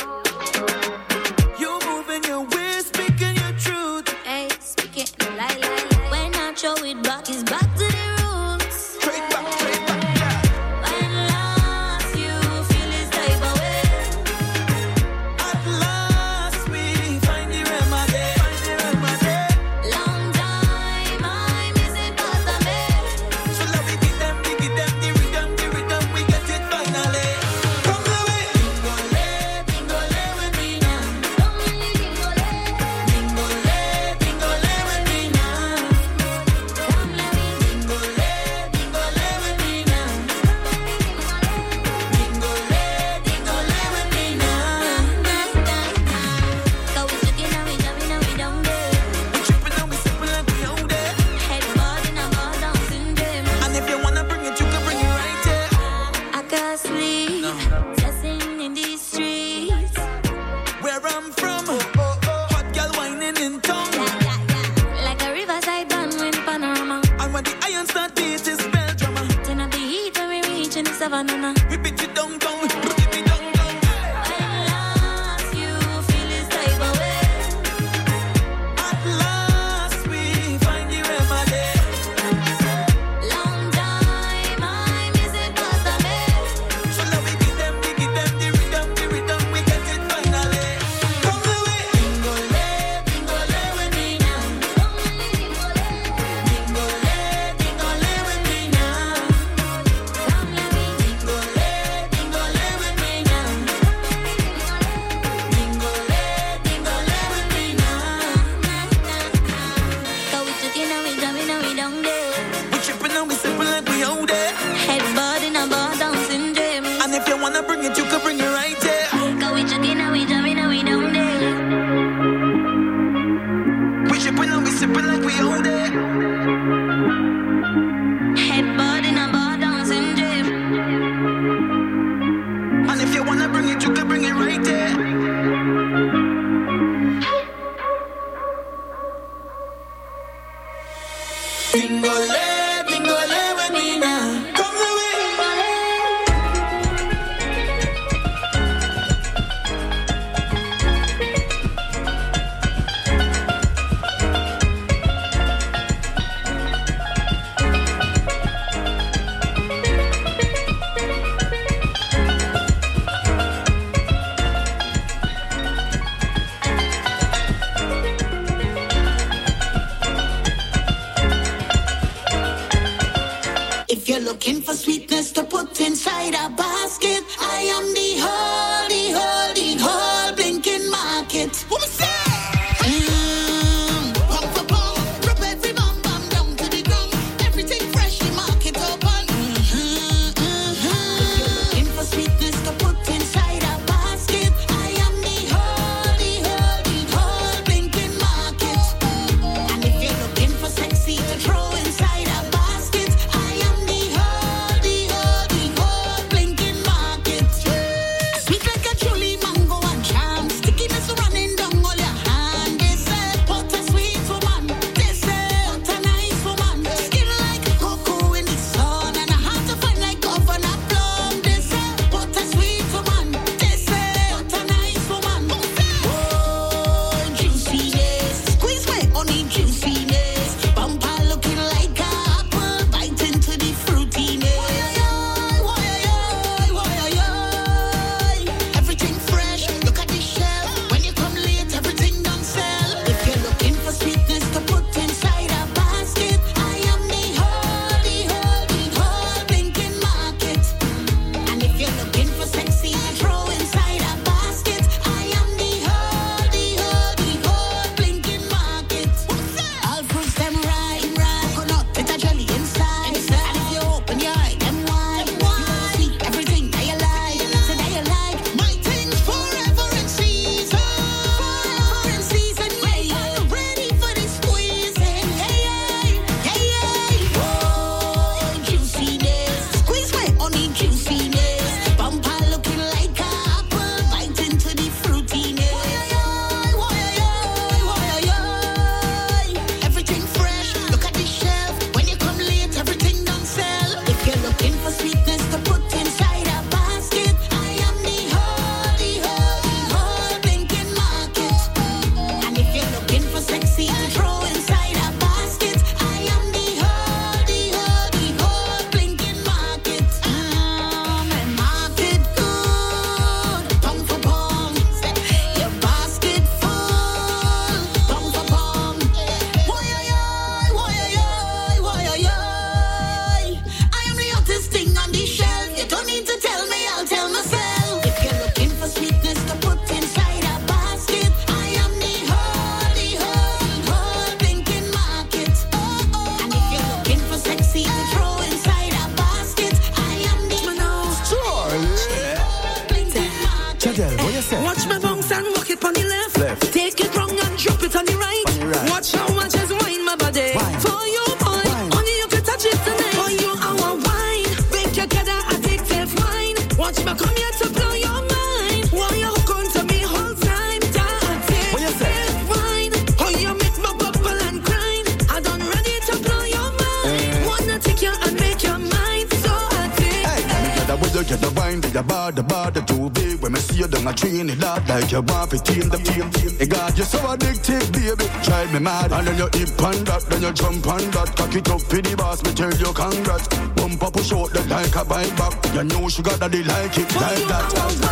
then you jump on that. Cock it up for the boss, me tell you congrats. Bump up, a short that like a bike back. You know she got daddy like it like that.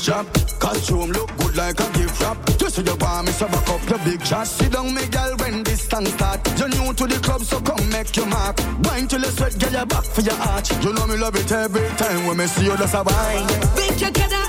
this job. Costume look good like a gift wrap. Just so you bar, me so back up your big shot. Sit down, me girl, when this stand start. You're new to the club, so come make your mark. Wine till you sweat, get your back for your arch. You know me love it every time when me see you, that's a wine. Think you can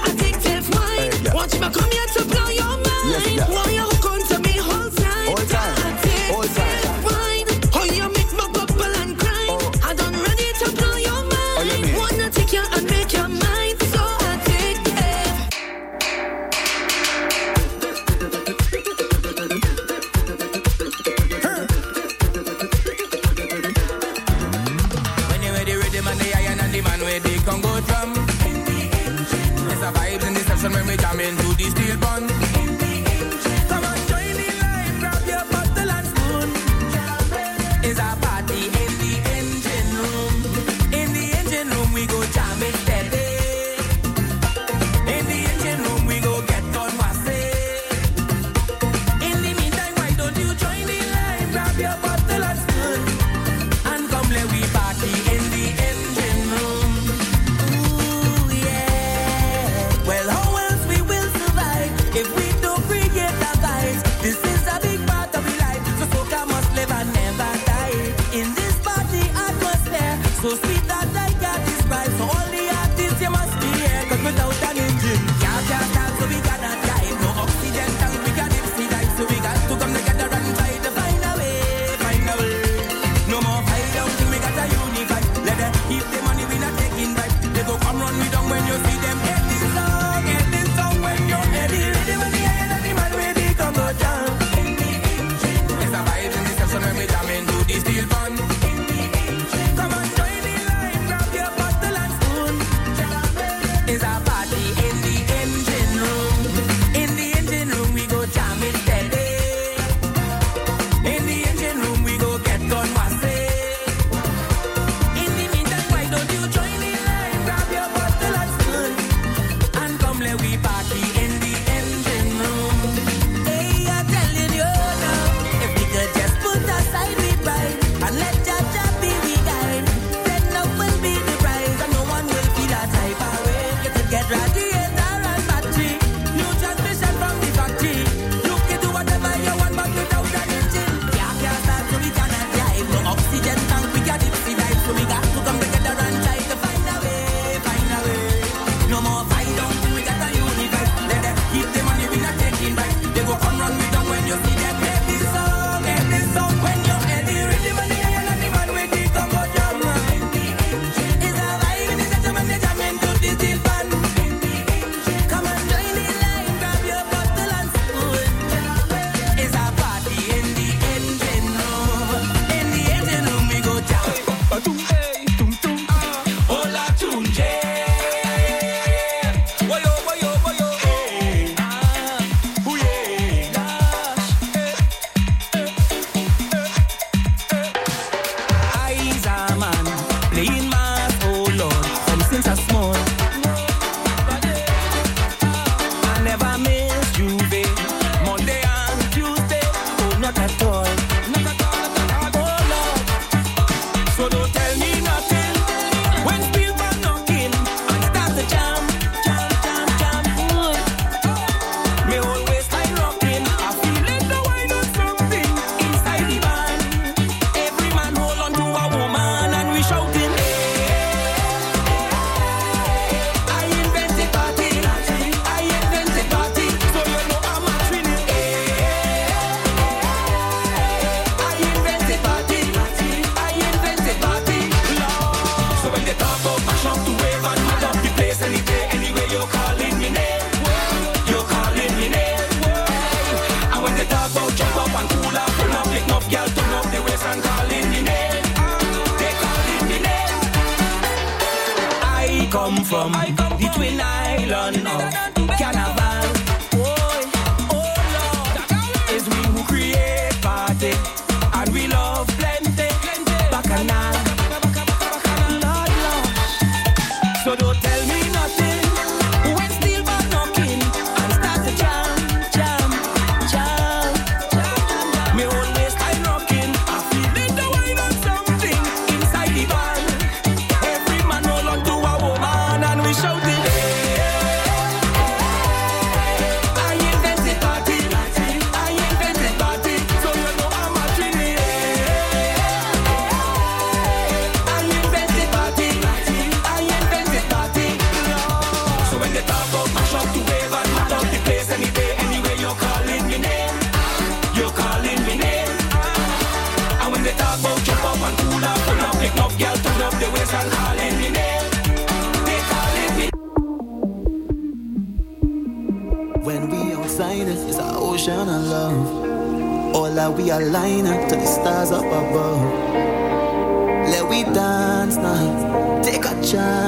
Shall we align up to the stars up above? Let we dance now, take a chance.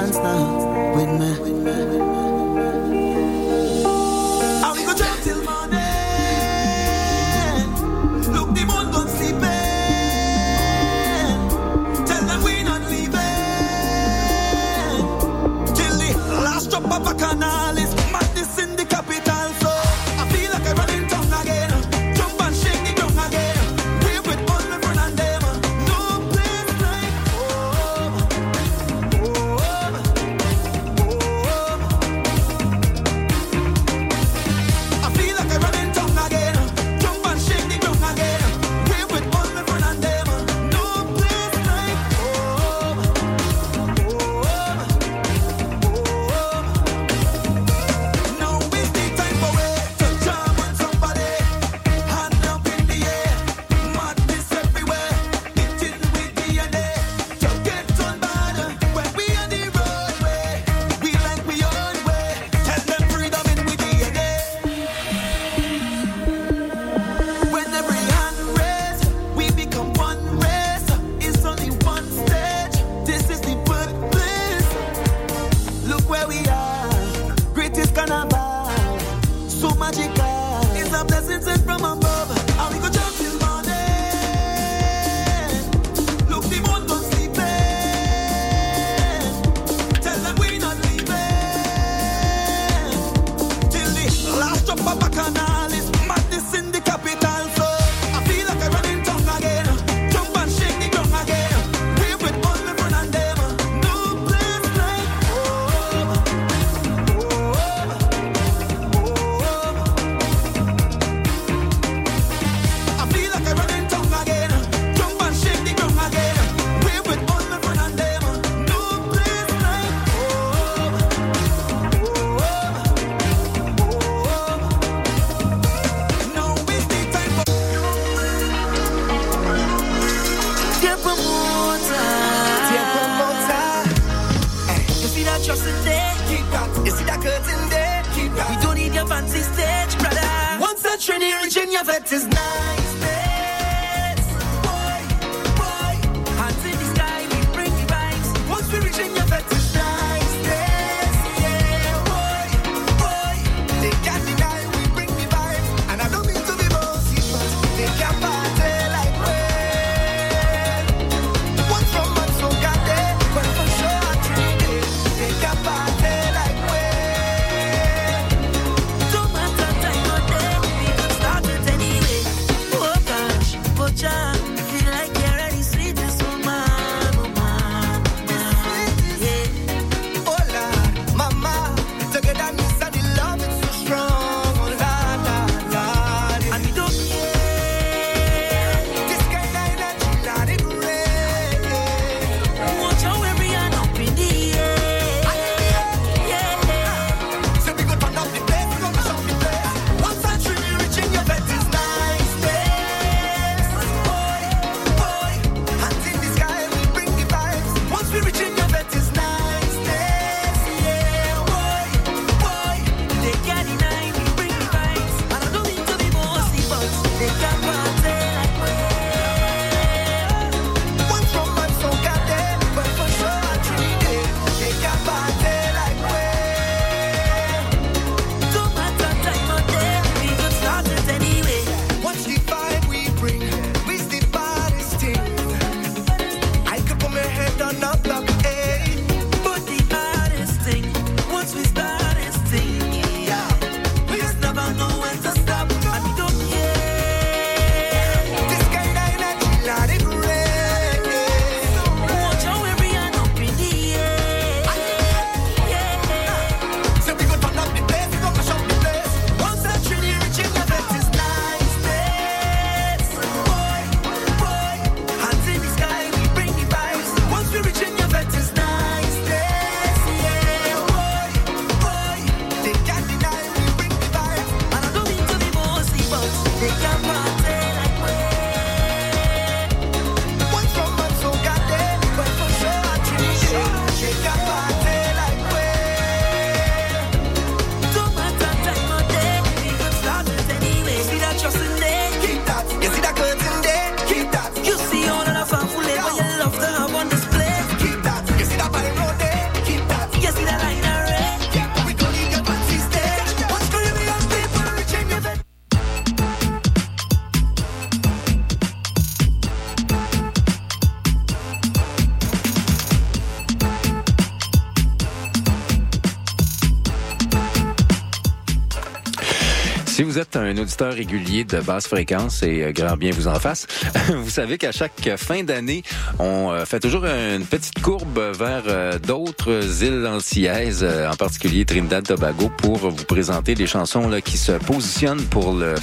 Vous êtes un auditeur régulier de basse fréquence et euh, grand bien vous en fasse, vous savez qu'à chaque fin d'année, on euh, fait toujours une petite courbe vers euh, d'autres îles antillaises, en particulier Trinidad Tobago, pour vous présenter des chansons là, qui se positionnent pour le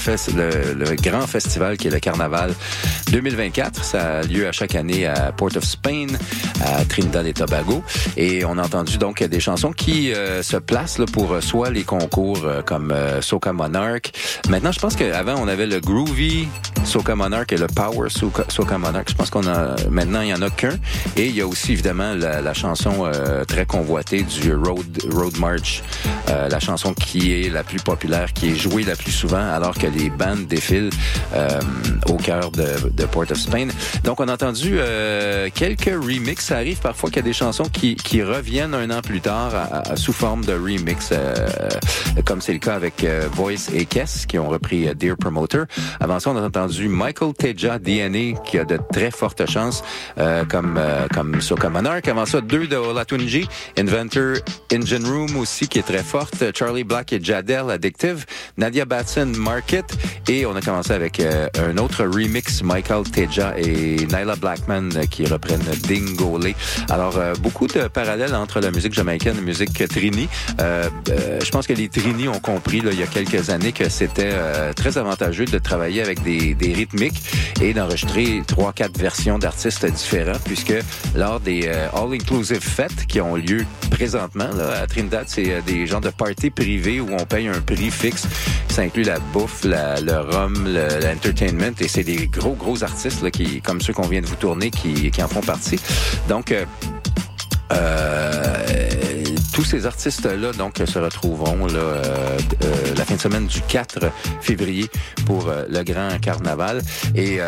grand festival qui est le Carnaval 2024. Ça a lieu à chaque année à Port of Spain, à Trinidad et Tobago. Et on a entendu donc des chansons qui euh, se placent là, pour euh, soit les concours euh, comme euh, Soca Monarch. Maintenant, je pense qu'avant, on avait le Groovy Soca Monarch et le Power Soca, Monarch. Je pense qu'on a maintenant, il y en a qu'un. Et il y a aussi évidemment la, la chanson très convoitée du Road Road March, euh, la chanson qui est la plus populaire, qui est jouée la plus souvent, alors que les bandes défilent euh, au cœur de, de Port of Spain. Donc, on a entendu euh, quelques remixes. Ça arrive parfois qu'il y a des chansons qui, qui reviennent un an plus tard sous forme de remix, euh, comme c'est le cas avec Voice et Kess qui ont repris Dear Promoter. Avant ça, on a entendu Michael Teja, DNA, qui a de très fortes chances, comme comme Soca Monarch. Avant ça, deux de Olatunji, Inventor, Engine Room aussi, qui est très Charlie Black et Jadel, Addictive, Nadia Batson, Market, et on a commencé avec euh, un autre remix, Michael Teja et Nyla Blackman, euh, qui reprennent Dingolé. Alors, euh, beaucoup de parallèles entre la musique jamaïcaine et la musique trini. Je pense que les trini ont compris là, il y a quelques années que c'était très avantageux de travailler avec des, rythmiques et d'enregistrer trois, quatre versions d'artistes différents, puisque lors des euh, All-Inclusive Fêtes qui ont lieu présentement là, à Trinidad, c'est des de parties privées où on paye un prix fixe. Ça inclut la bouffe, le rhum, le- l'entertainment, et c'est des gros, gros artistes là, qui, comme ceux qu'on vient de vous tourner qui, qui en font partie. Donc, euh, euh, tous ces artistes-là donc se retrouveront là, euh, la fin de semaine du 4 février pour le grand carnaval. Et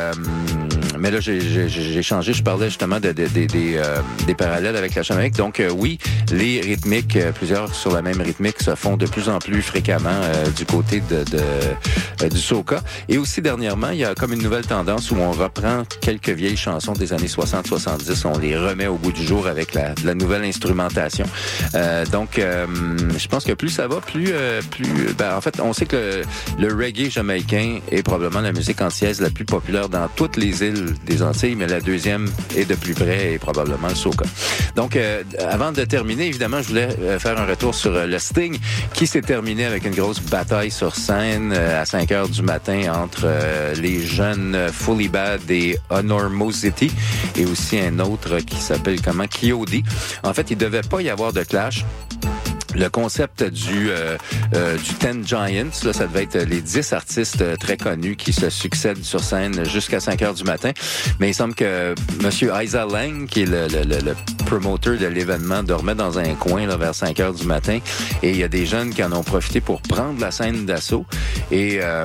mais là j'ai- changé, je parlais justement de, de- de- des, euh, des parallèles avec la Jamaïque. Donc euh, oui, les rythmiques, euh, plusieurs sur la même rythmique, se font de plus en plus fréquemment euh, du côté de, euh, du soca. Et aussi dernièrement, il y a comme une nouvelle tendance où on reprend quelques vieilles chansons des années 60-70, on les remet au bout du jour avec la, la nouvelle instrumentation. Euh, donc, je pense que plus ça va, plus, plus, ben, en fait, on sait que le, le reggae jamaïcain est probablement la musique antillaise la plus populaire dans toutes les îles des Antilles, mais la deuxième est de plus près et probablement le soca. Donc, euh, avant de terminer, évidemment, je voulais euh, faire un retour sur euh, le Sting qui s'est terminé avec une grosse bataille sur scène à 5 heures du matin entre les jeunes Fully Bad et Honormosity et aussi un autre qui s'appelle comment? Kiodi. En fait, il devait pas y avoir de clash. Le concept du euh, euh, du Ten Giants, là, ça devait être les 10 artistes euh, très connus qui se succèdent sur scène jusqu'à 5 heures du matin. Mais il semble que Monsieur Isa Lang, qui est le, le, le, le promoteur de l'événement, dormait dans un coin là, vers 5 heures du matin. Et il y a des jeunes qui en ont profité pour prendre la scène d'assaut. Et euh,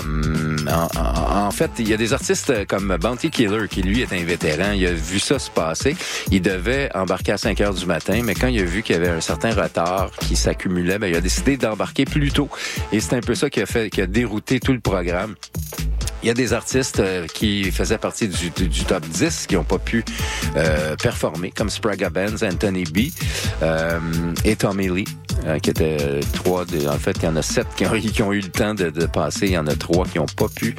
en, en- fait, il y a des artistes comme Bounty Killer, qui lui est un vétéran. Il a vu ça se passer. Il devait embarquer à 5 heures du matin, mais quand il a vu qu'il y avait un certain retard qui ben, il a décidé d'embarquer plus tôt. Et c'est un peu ça qui a fait, qui a dérouté tout le programme. Il y a des artistes euh, qui faisaient partie du, du- top 10 qui n'ont pas pu euh, performer, comme Spraga Benz, Anthony B euh, et Tommy Lee, euh, qui étaient euh, trois. En fait, il y en a sept qui ont, qui ont eu le temps de, de passer. Il y en a trois qui n'ont pas pu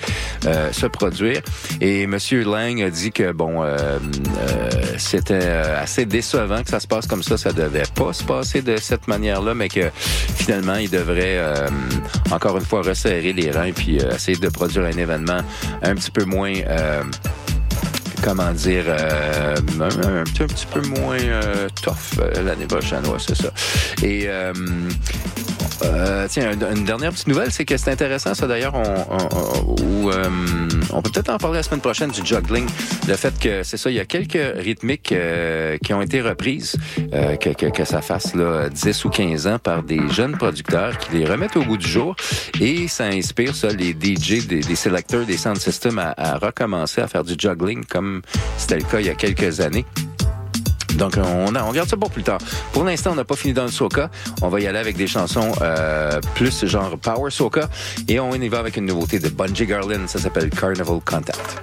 euh, se produire. Et Monsieur Lang a dit que bon, euh, c'était assez décevant que ça se passe comme ça. Ça devait pas se passer de cette manière-là, mais que finalement, il devrait encore une fois resserrer les et puis essayer de produire un événement un petit peu moins comment dire, euh, un, un petit, peu moins euh, tough euh, l'année prochaine, ouais, c'est ça. Et euh, tiens, une, dernière petite nouvelle, c'est que c'est intéressant, ça d'ailleurs, on, on, on- euh, on peut peut-être en parler la semaine prochaine du juggling. Le fait que, c'est ça, il y a quelques rythmiques euh, qui ont été reprises, euh, que, que, que ça fasse là, 10 ou 15 ans par des jeunes producteurs qui les remettent au goût du jour et ça inspire ça les DJ, des, des sélecteurs, des sound systems à, à recommencer à faire du juggling comme c'était le cas il y a quelques années. Donc, on, a, on regarde ça pour plus tard. Pour l'instant, on n'a pas fini dans le soca. On va y aller avec des chansons euh, plus genre power soca. Et on y va avec une nouveauté de Bungie Garland. Ça s'appelle Carnival Contact.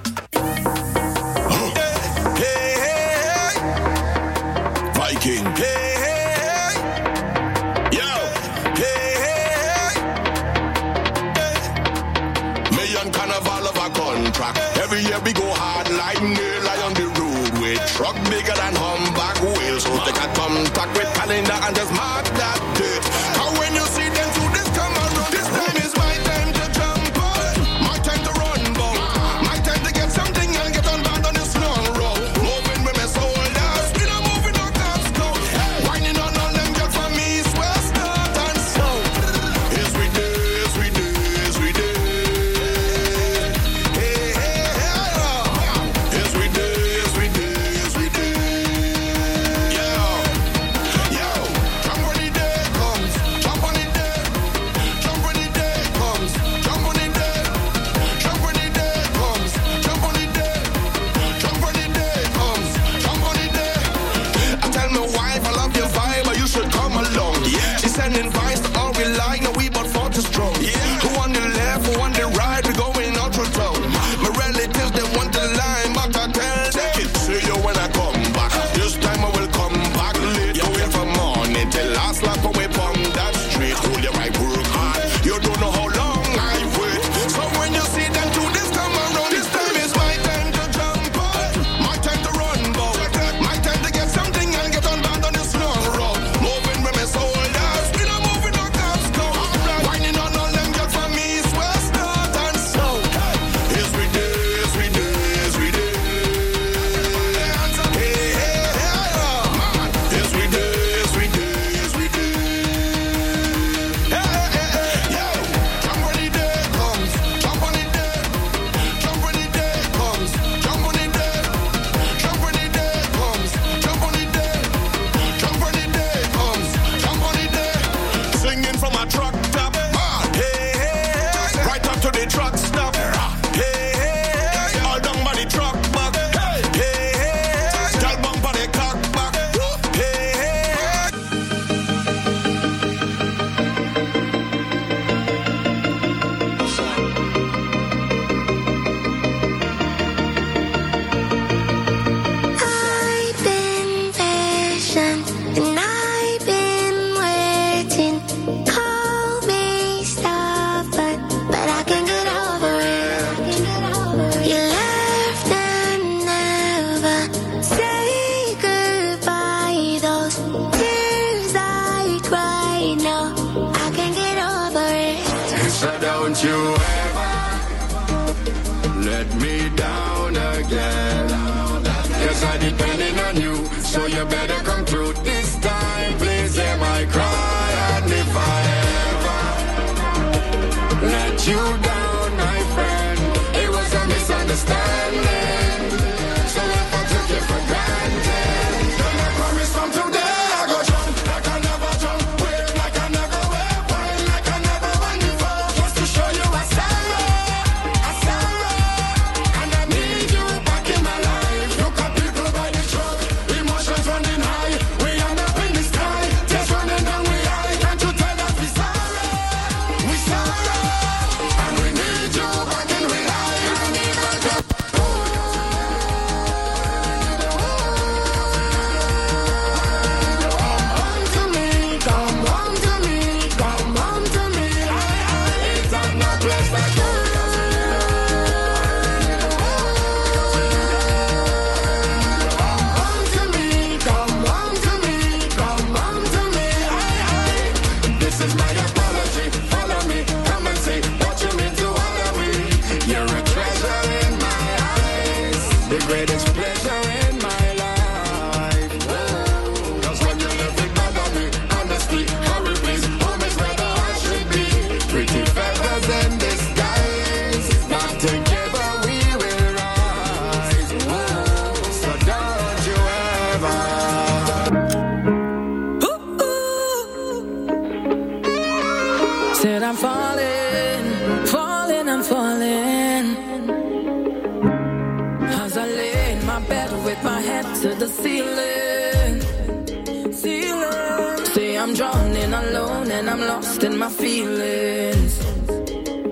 my feelings.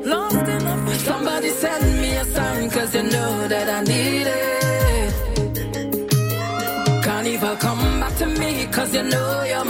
Lost. Somebody send me a sign, cause you know that I need it. Can't even come back to me, cause you know you're.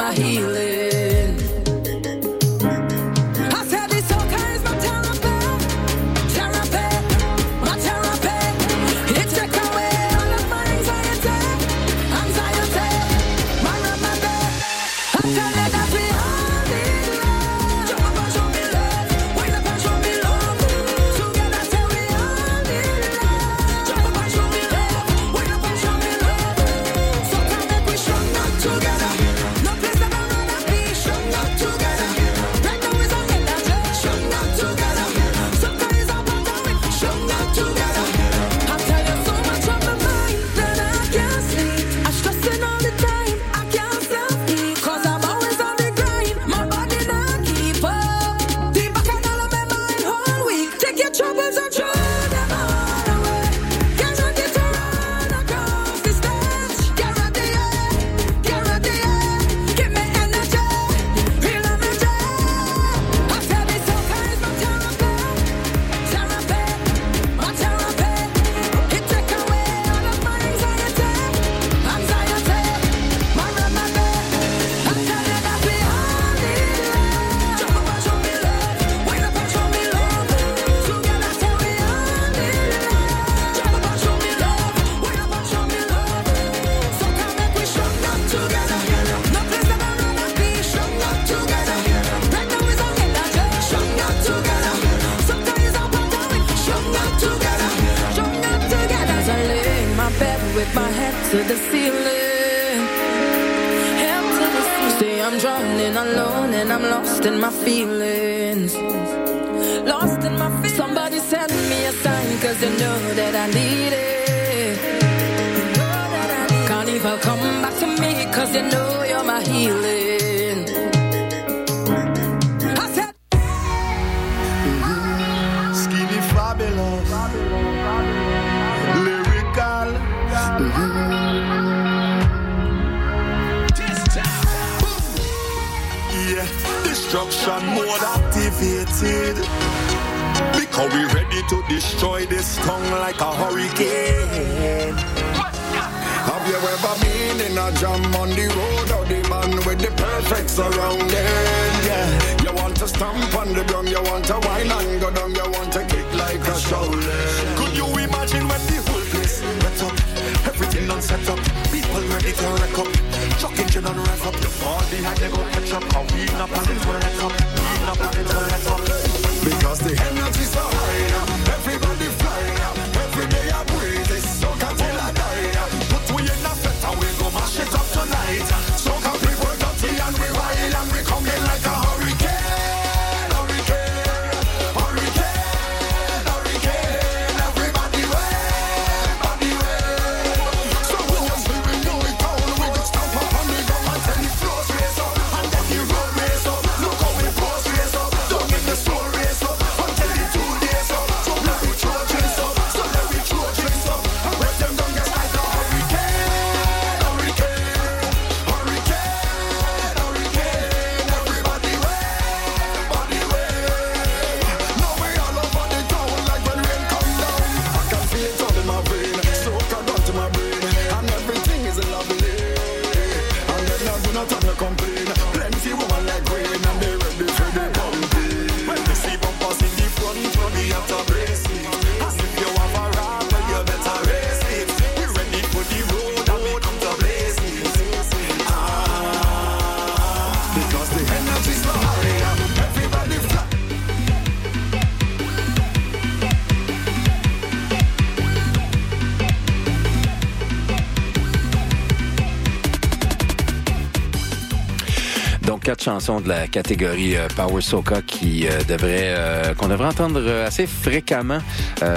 Quatre chansons de la catégorie euh, Power Soca qui euh, euh, qu'on devrait entendre euh, assez fréquemment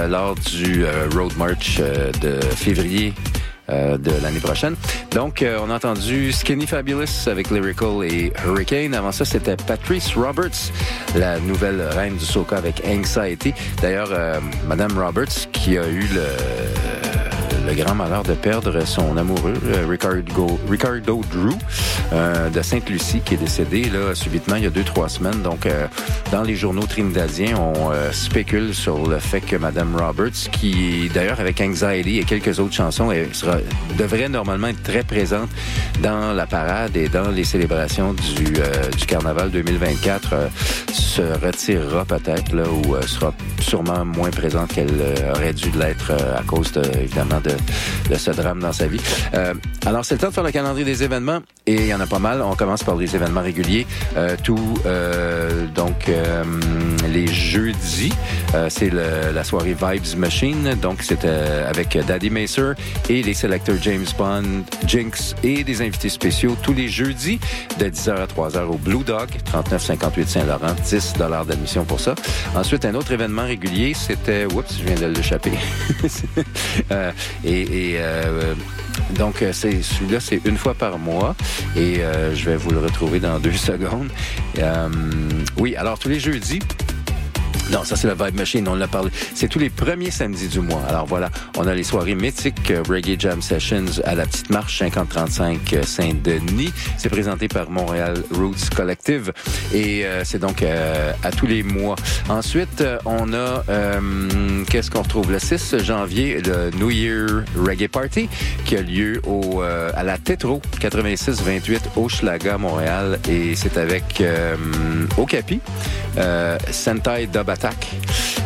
lors du Road March de février. de l'année prochaine. Donc, on a entendu Skinny Fabulous avec Lyrical et Hurricane. Avant ça, c'était Patrice Roberts, la nouvelle reine du soca avec Anxiety. D'ailleurs, Madame Roberts, qui a eu le, le grand malheur de perdre son amoureux, Ricardo, Ricardo Drew, euh, de Sainte-Lucie, qui est décédé là, subitement il y a deux, trois semaines. Donc, euh, dans les journaux trinidadiens, on euh, spécule sur le fait que Madame Roberts, qui d'ailleurs avec Anxiety et quelques autres chansons, elle sera, devrait normalement être très présente dans la parade et dans les célébrations du, euh, du Carnaval 2024, euh, se retirera peut-être là ou sera sûrement moins présente qu'elle aurait dû l'être à cause de, évidemment de, de ce drame dans sa vie. Alors c'est le temps de faire le calendrier des événements et il y en a pas mal. On commence par les événements réguliers. Euh, tout euh, donc euh, les jeudis, euh, c'est le- la soirée Vibes Machine. Donc c'est euh, avec Daddy Macer et les sélecteurs James Bond, Jinx et des invités spéciaux tous les jeudis de 10h à 3h au Blue Dog, 3958 Saint-Laurent, 10 dollars d'admission pour ça. Ensuite, un autre événement régulier, c'était, oups, je viens de l'échapper. Euh, et et, donc, euh, c'est celui-là, c'est une fois par mois et euh, je vais vous le retrouver dans deux secondes. Euh, oui, alors tous les jeudis, non, ça c'est la Vibe Machine, on l'a parlé. C'est tous les premiers samedis du mois. Alors voilà, on a les soirées mythiques euh, Reggae Jam Sessions à la Petite Marche 5035 euh, Saint-Denis. C'est présenté par Montréal Roots Collective et euh, c'est donc euh, à tous les mois. Ensuite, euh, on a euh, qu'est-ce qu'on retrouve? Le 6 janvier, le New Year Reggae Party qui a lieu au à la Tetro 86 28 Hochelaga Montréal et c'est avec Okapi, Sentai Dub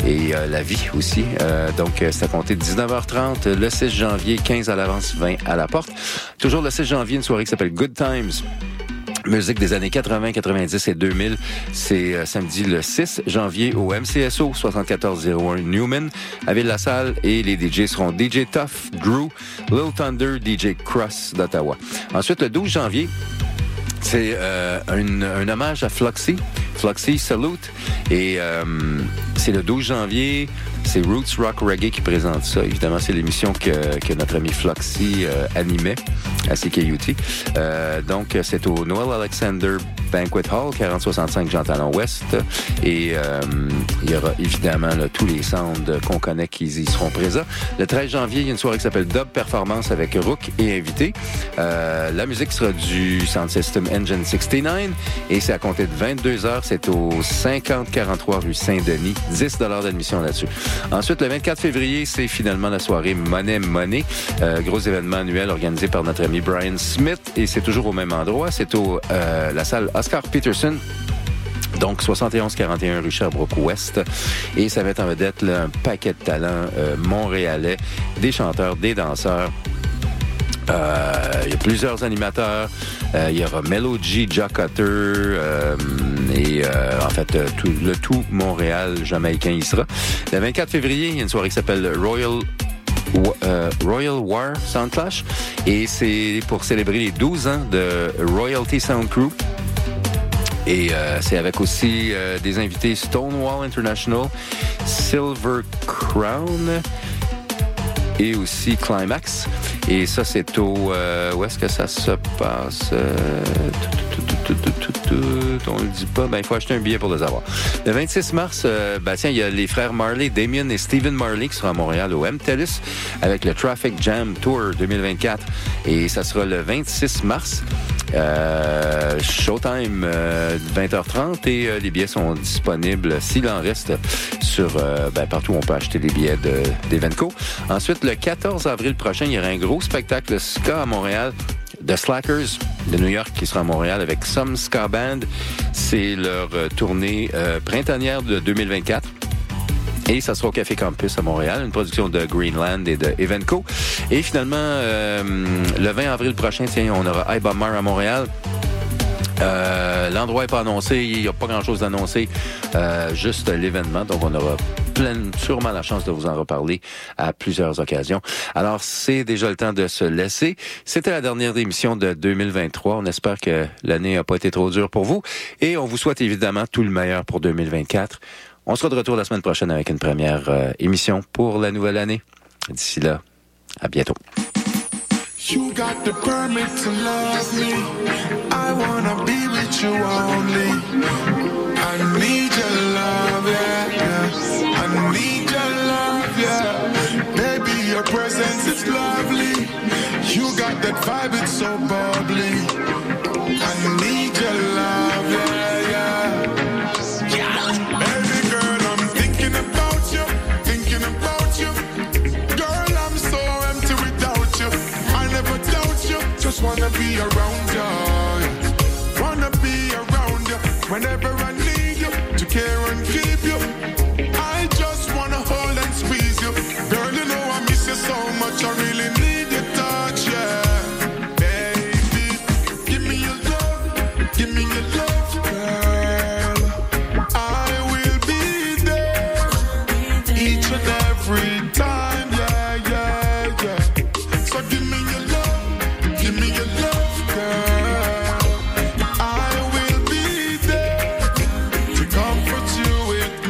Et euh, La Vie aussi. Euh, donc, compter de 19h30 le 6 janvier, 15 à l'avance, 20 à la porte. Toujours le 6 janvier, une soirée qui s'appelle Good Times. Musique des années 80, 90 et 2000. C'est euh, samedi le 6 janvier au MCSO 7401 Newman à Ville-la-Salle et les DJ seront DJ Tough, Drew, Lil Thunder, DJ Cross d'Ottawa. Ensuite, le 12 janvier, c'est euh, un, hommage à Floxy. Floxy Salute. Et euh, c'est le 12 janvier. C'est Roots Rock Reggae qui présente ça. Évidemment, c'est l'émission que, que notre ami Floxy euh, animait à CKUT. Euh, donc, c'est au Noel Alexander Banquet Hall, 4065 Jean Talon Ouest. Et euh, il y aura évidemment là, tous les sounds qu'on connaît qui y seront présents. Le 13 janvier, il y a une soirée qui s'appelle Dub Performance avec Rook et invité. Euh, la musique sera du Sound System Engine 69 et c'est à compter de 22 heures. C'est au 5043 rue Saint-Denis. 10 d'admission là-dessus. Ensuite, le 24 février, c'est finalement la soirée Monnaie Monnaie. Euh, gros événement annuel organisé par notre ami Brian Smith et c'est toujours au même endroit. C'est au euh, la salle Oscar Peterson donc 71-41 rue Sherbrooke-Ouest. Et ça va être en vedette là, un paquet de talents euh, montréalais, des chanteurs, des danseurs. Euh, il y a plusieurs animateurs. Euh, il y aura Melody, Jack Cutter euh, et en fait le tout Montréal jamaïcain y sera. Le 24 février, il y a une soirée qui s'appelle Royal Royal War Sound Clash et c'est pour célébrer les 12 ans de Royalty Sound Crew. Et c'est avec aussi des invités Stonewall International, Silver Crown et aussi Climax. Et ça, c'est au... euh, où est-ce que ça se passe? Euh, on le dit pas. Ben, il faut acheter un billet pour le savoir. Le 26 mars, euh, ben, tiens, il y a les frères Marley, Damien et Stephen Marley qui seront à Montréal au MTELUS avec le Traffic Jam Tour 2024. Et ça sera le 26 mars. Euh, showtime euh, 20h30 et euh, les billets sont disponibles s'il en reste sur euh, ben, partout où on peut acheter des billets de, d'Evenco. Ensuite, le 14 avril prochain, il y aura un gros spectacle ska à Montréal. The Slackers de New York qui sera à Montréal avec Some Ska Band. C'est leur euh, tournée euh, printanière de 2024. Et ça sera au Café Campus à Montréal, une production de Greenland et de Evenco. Et finalement, euh, le 20 avril prochain, tiens, on aura Ibamar à Montréal. Euh, L'endroit n'est pas annoncé, il n'y a pas grand-chose d'annoncé, euh, juste l'événement. Donc, on aura plein, sûrement la chance de vous en reparler à plusieurs occasions. Alors, c'est déjà le temps de se laisser. C'était la dernière émission de 2023. On espère que l'année n'a pas été trop dure pour vous. Et on vous souhaite évidemment tout le meilleur pour 2024. On sera de retour la semaine prochaine avec une première euh, émission pour la nouvelle année. D'ici là, à bientôt. You got the permit to love me. I wanna be with you only. I need your love, yeah, yeah. I need your love, yeah. Baby, your presence is lovely. You got that vibe, it's so bubbly. wanna be around you. Wanna be around you whenever I need you to care and give.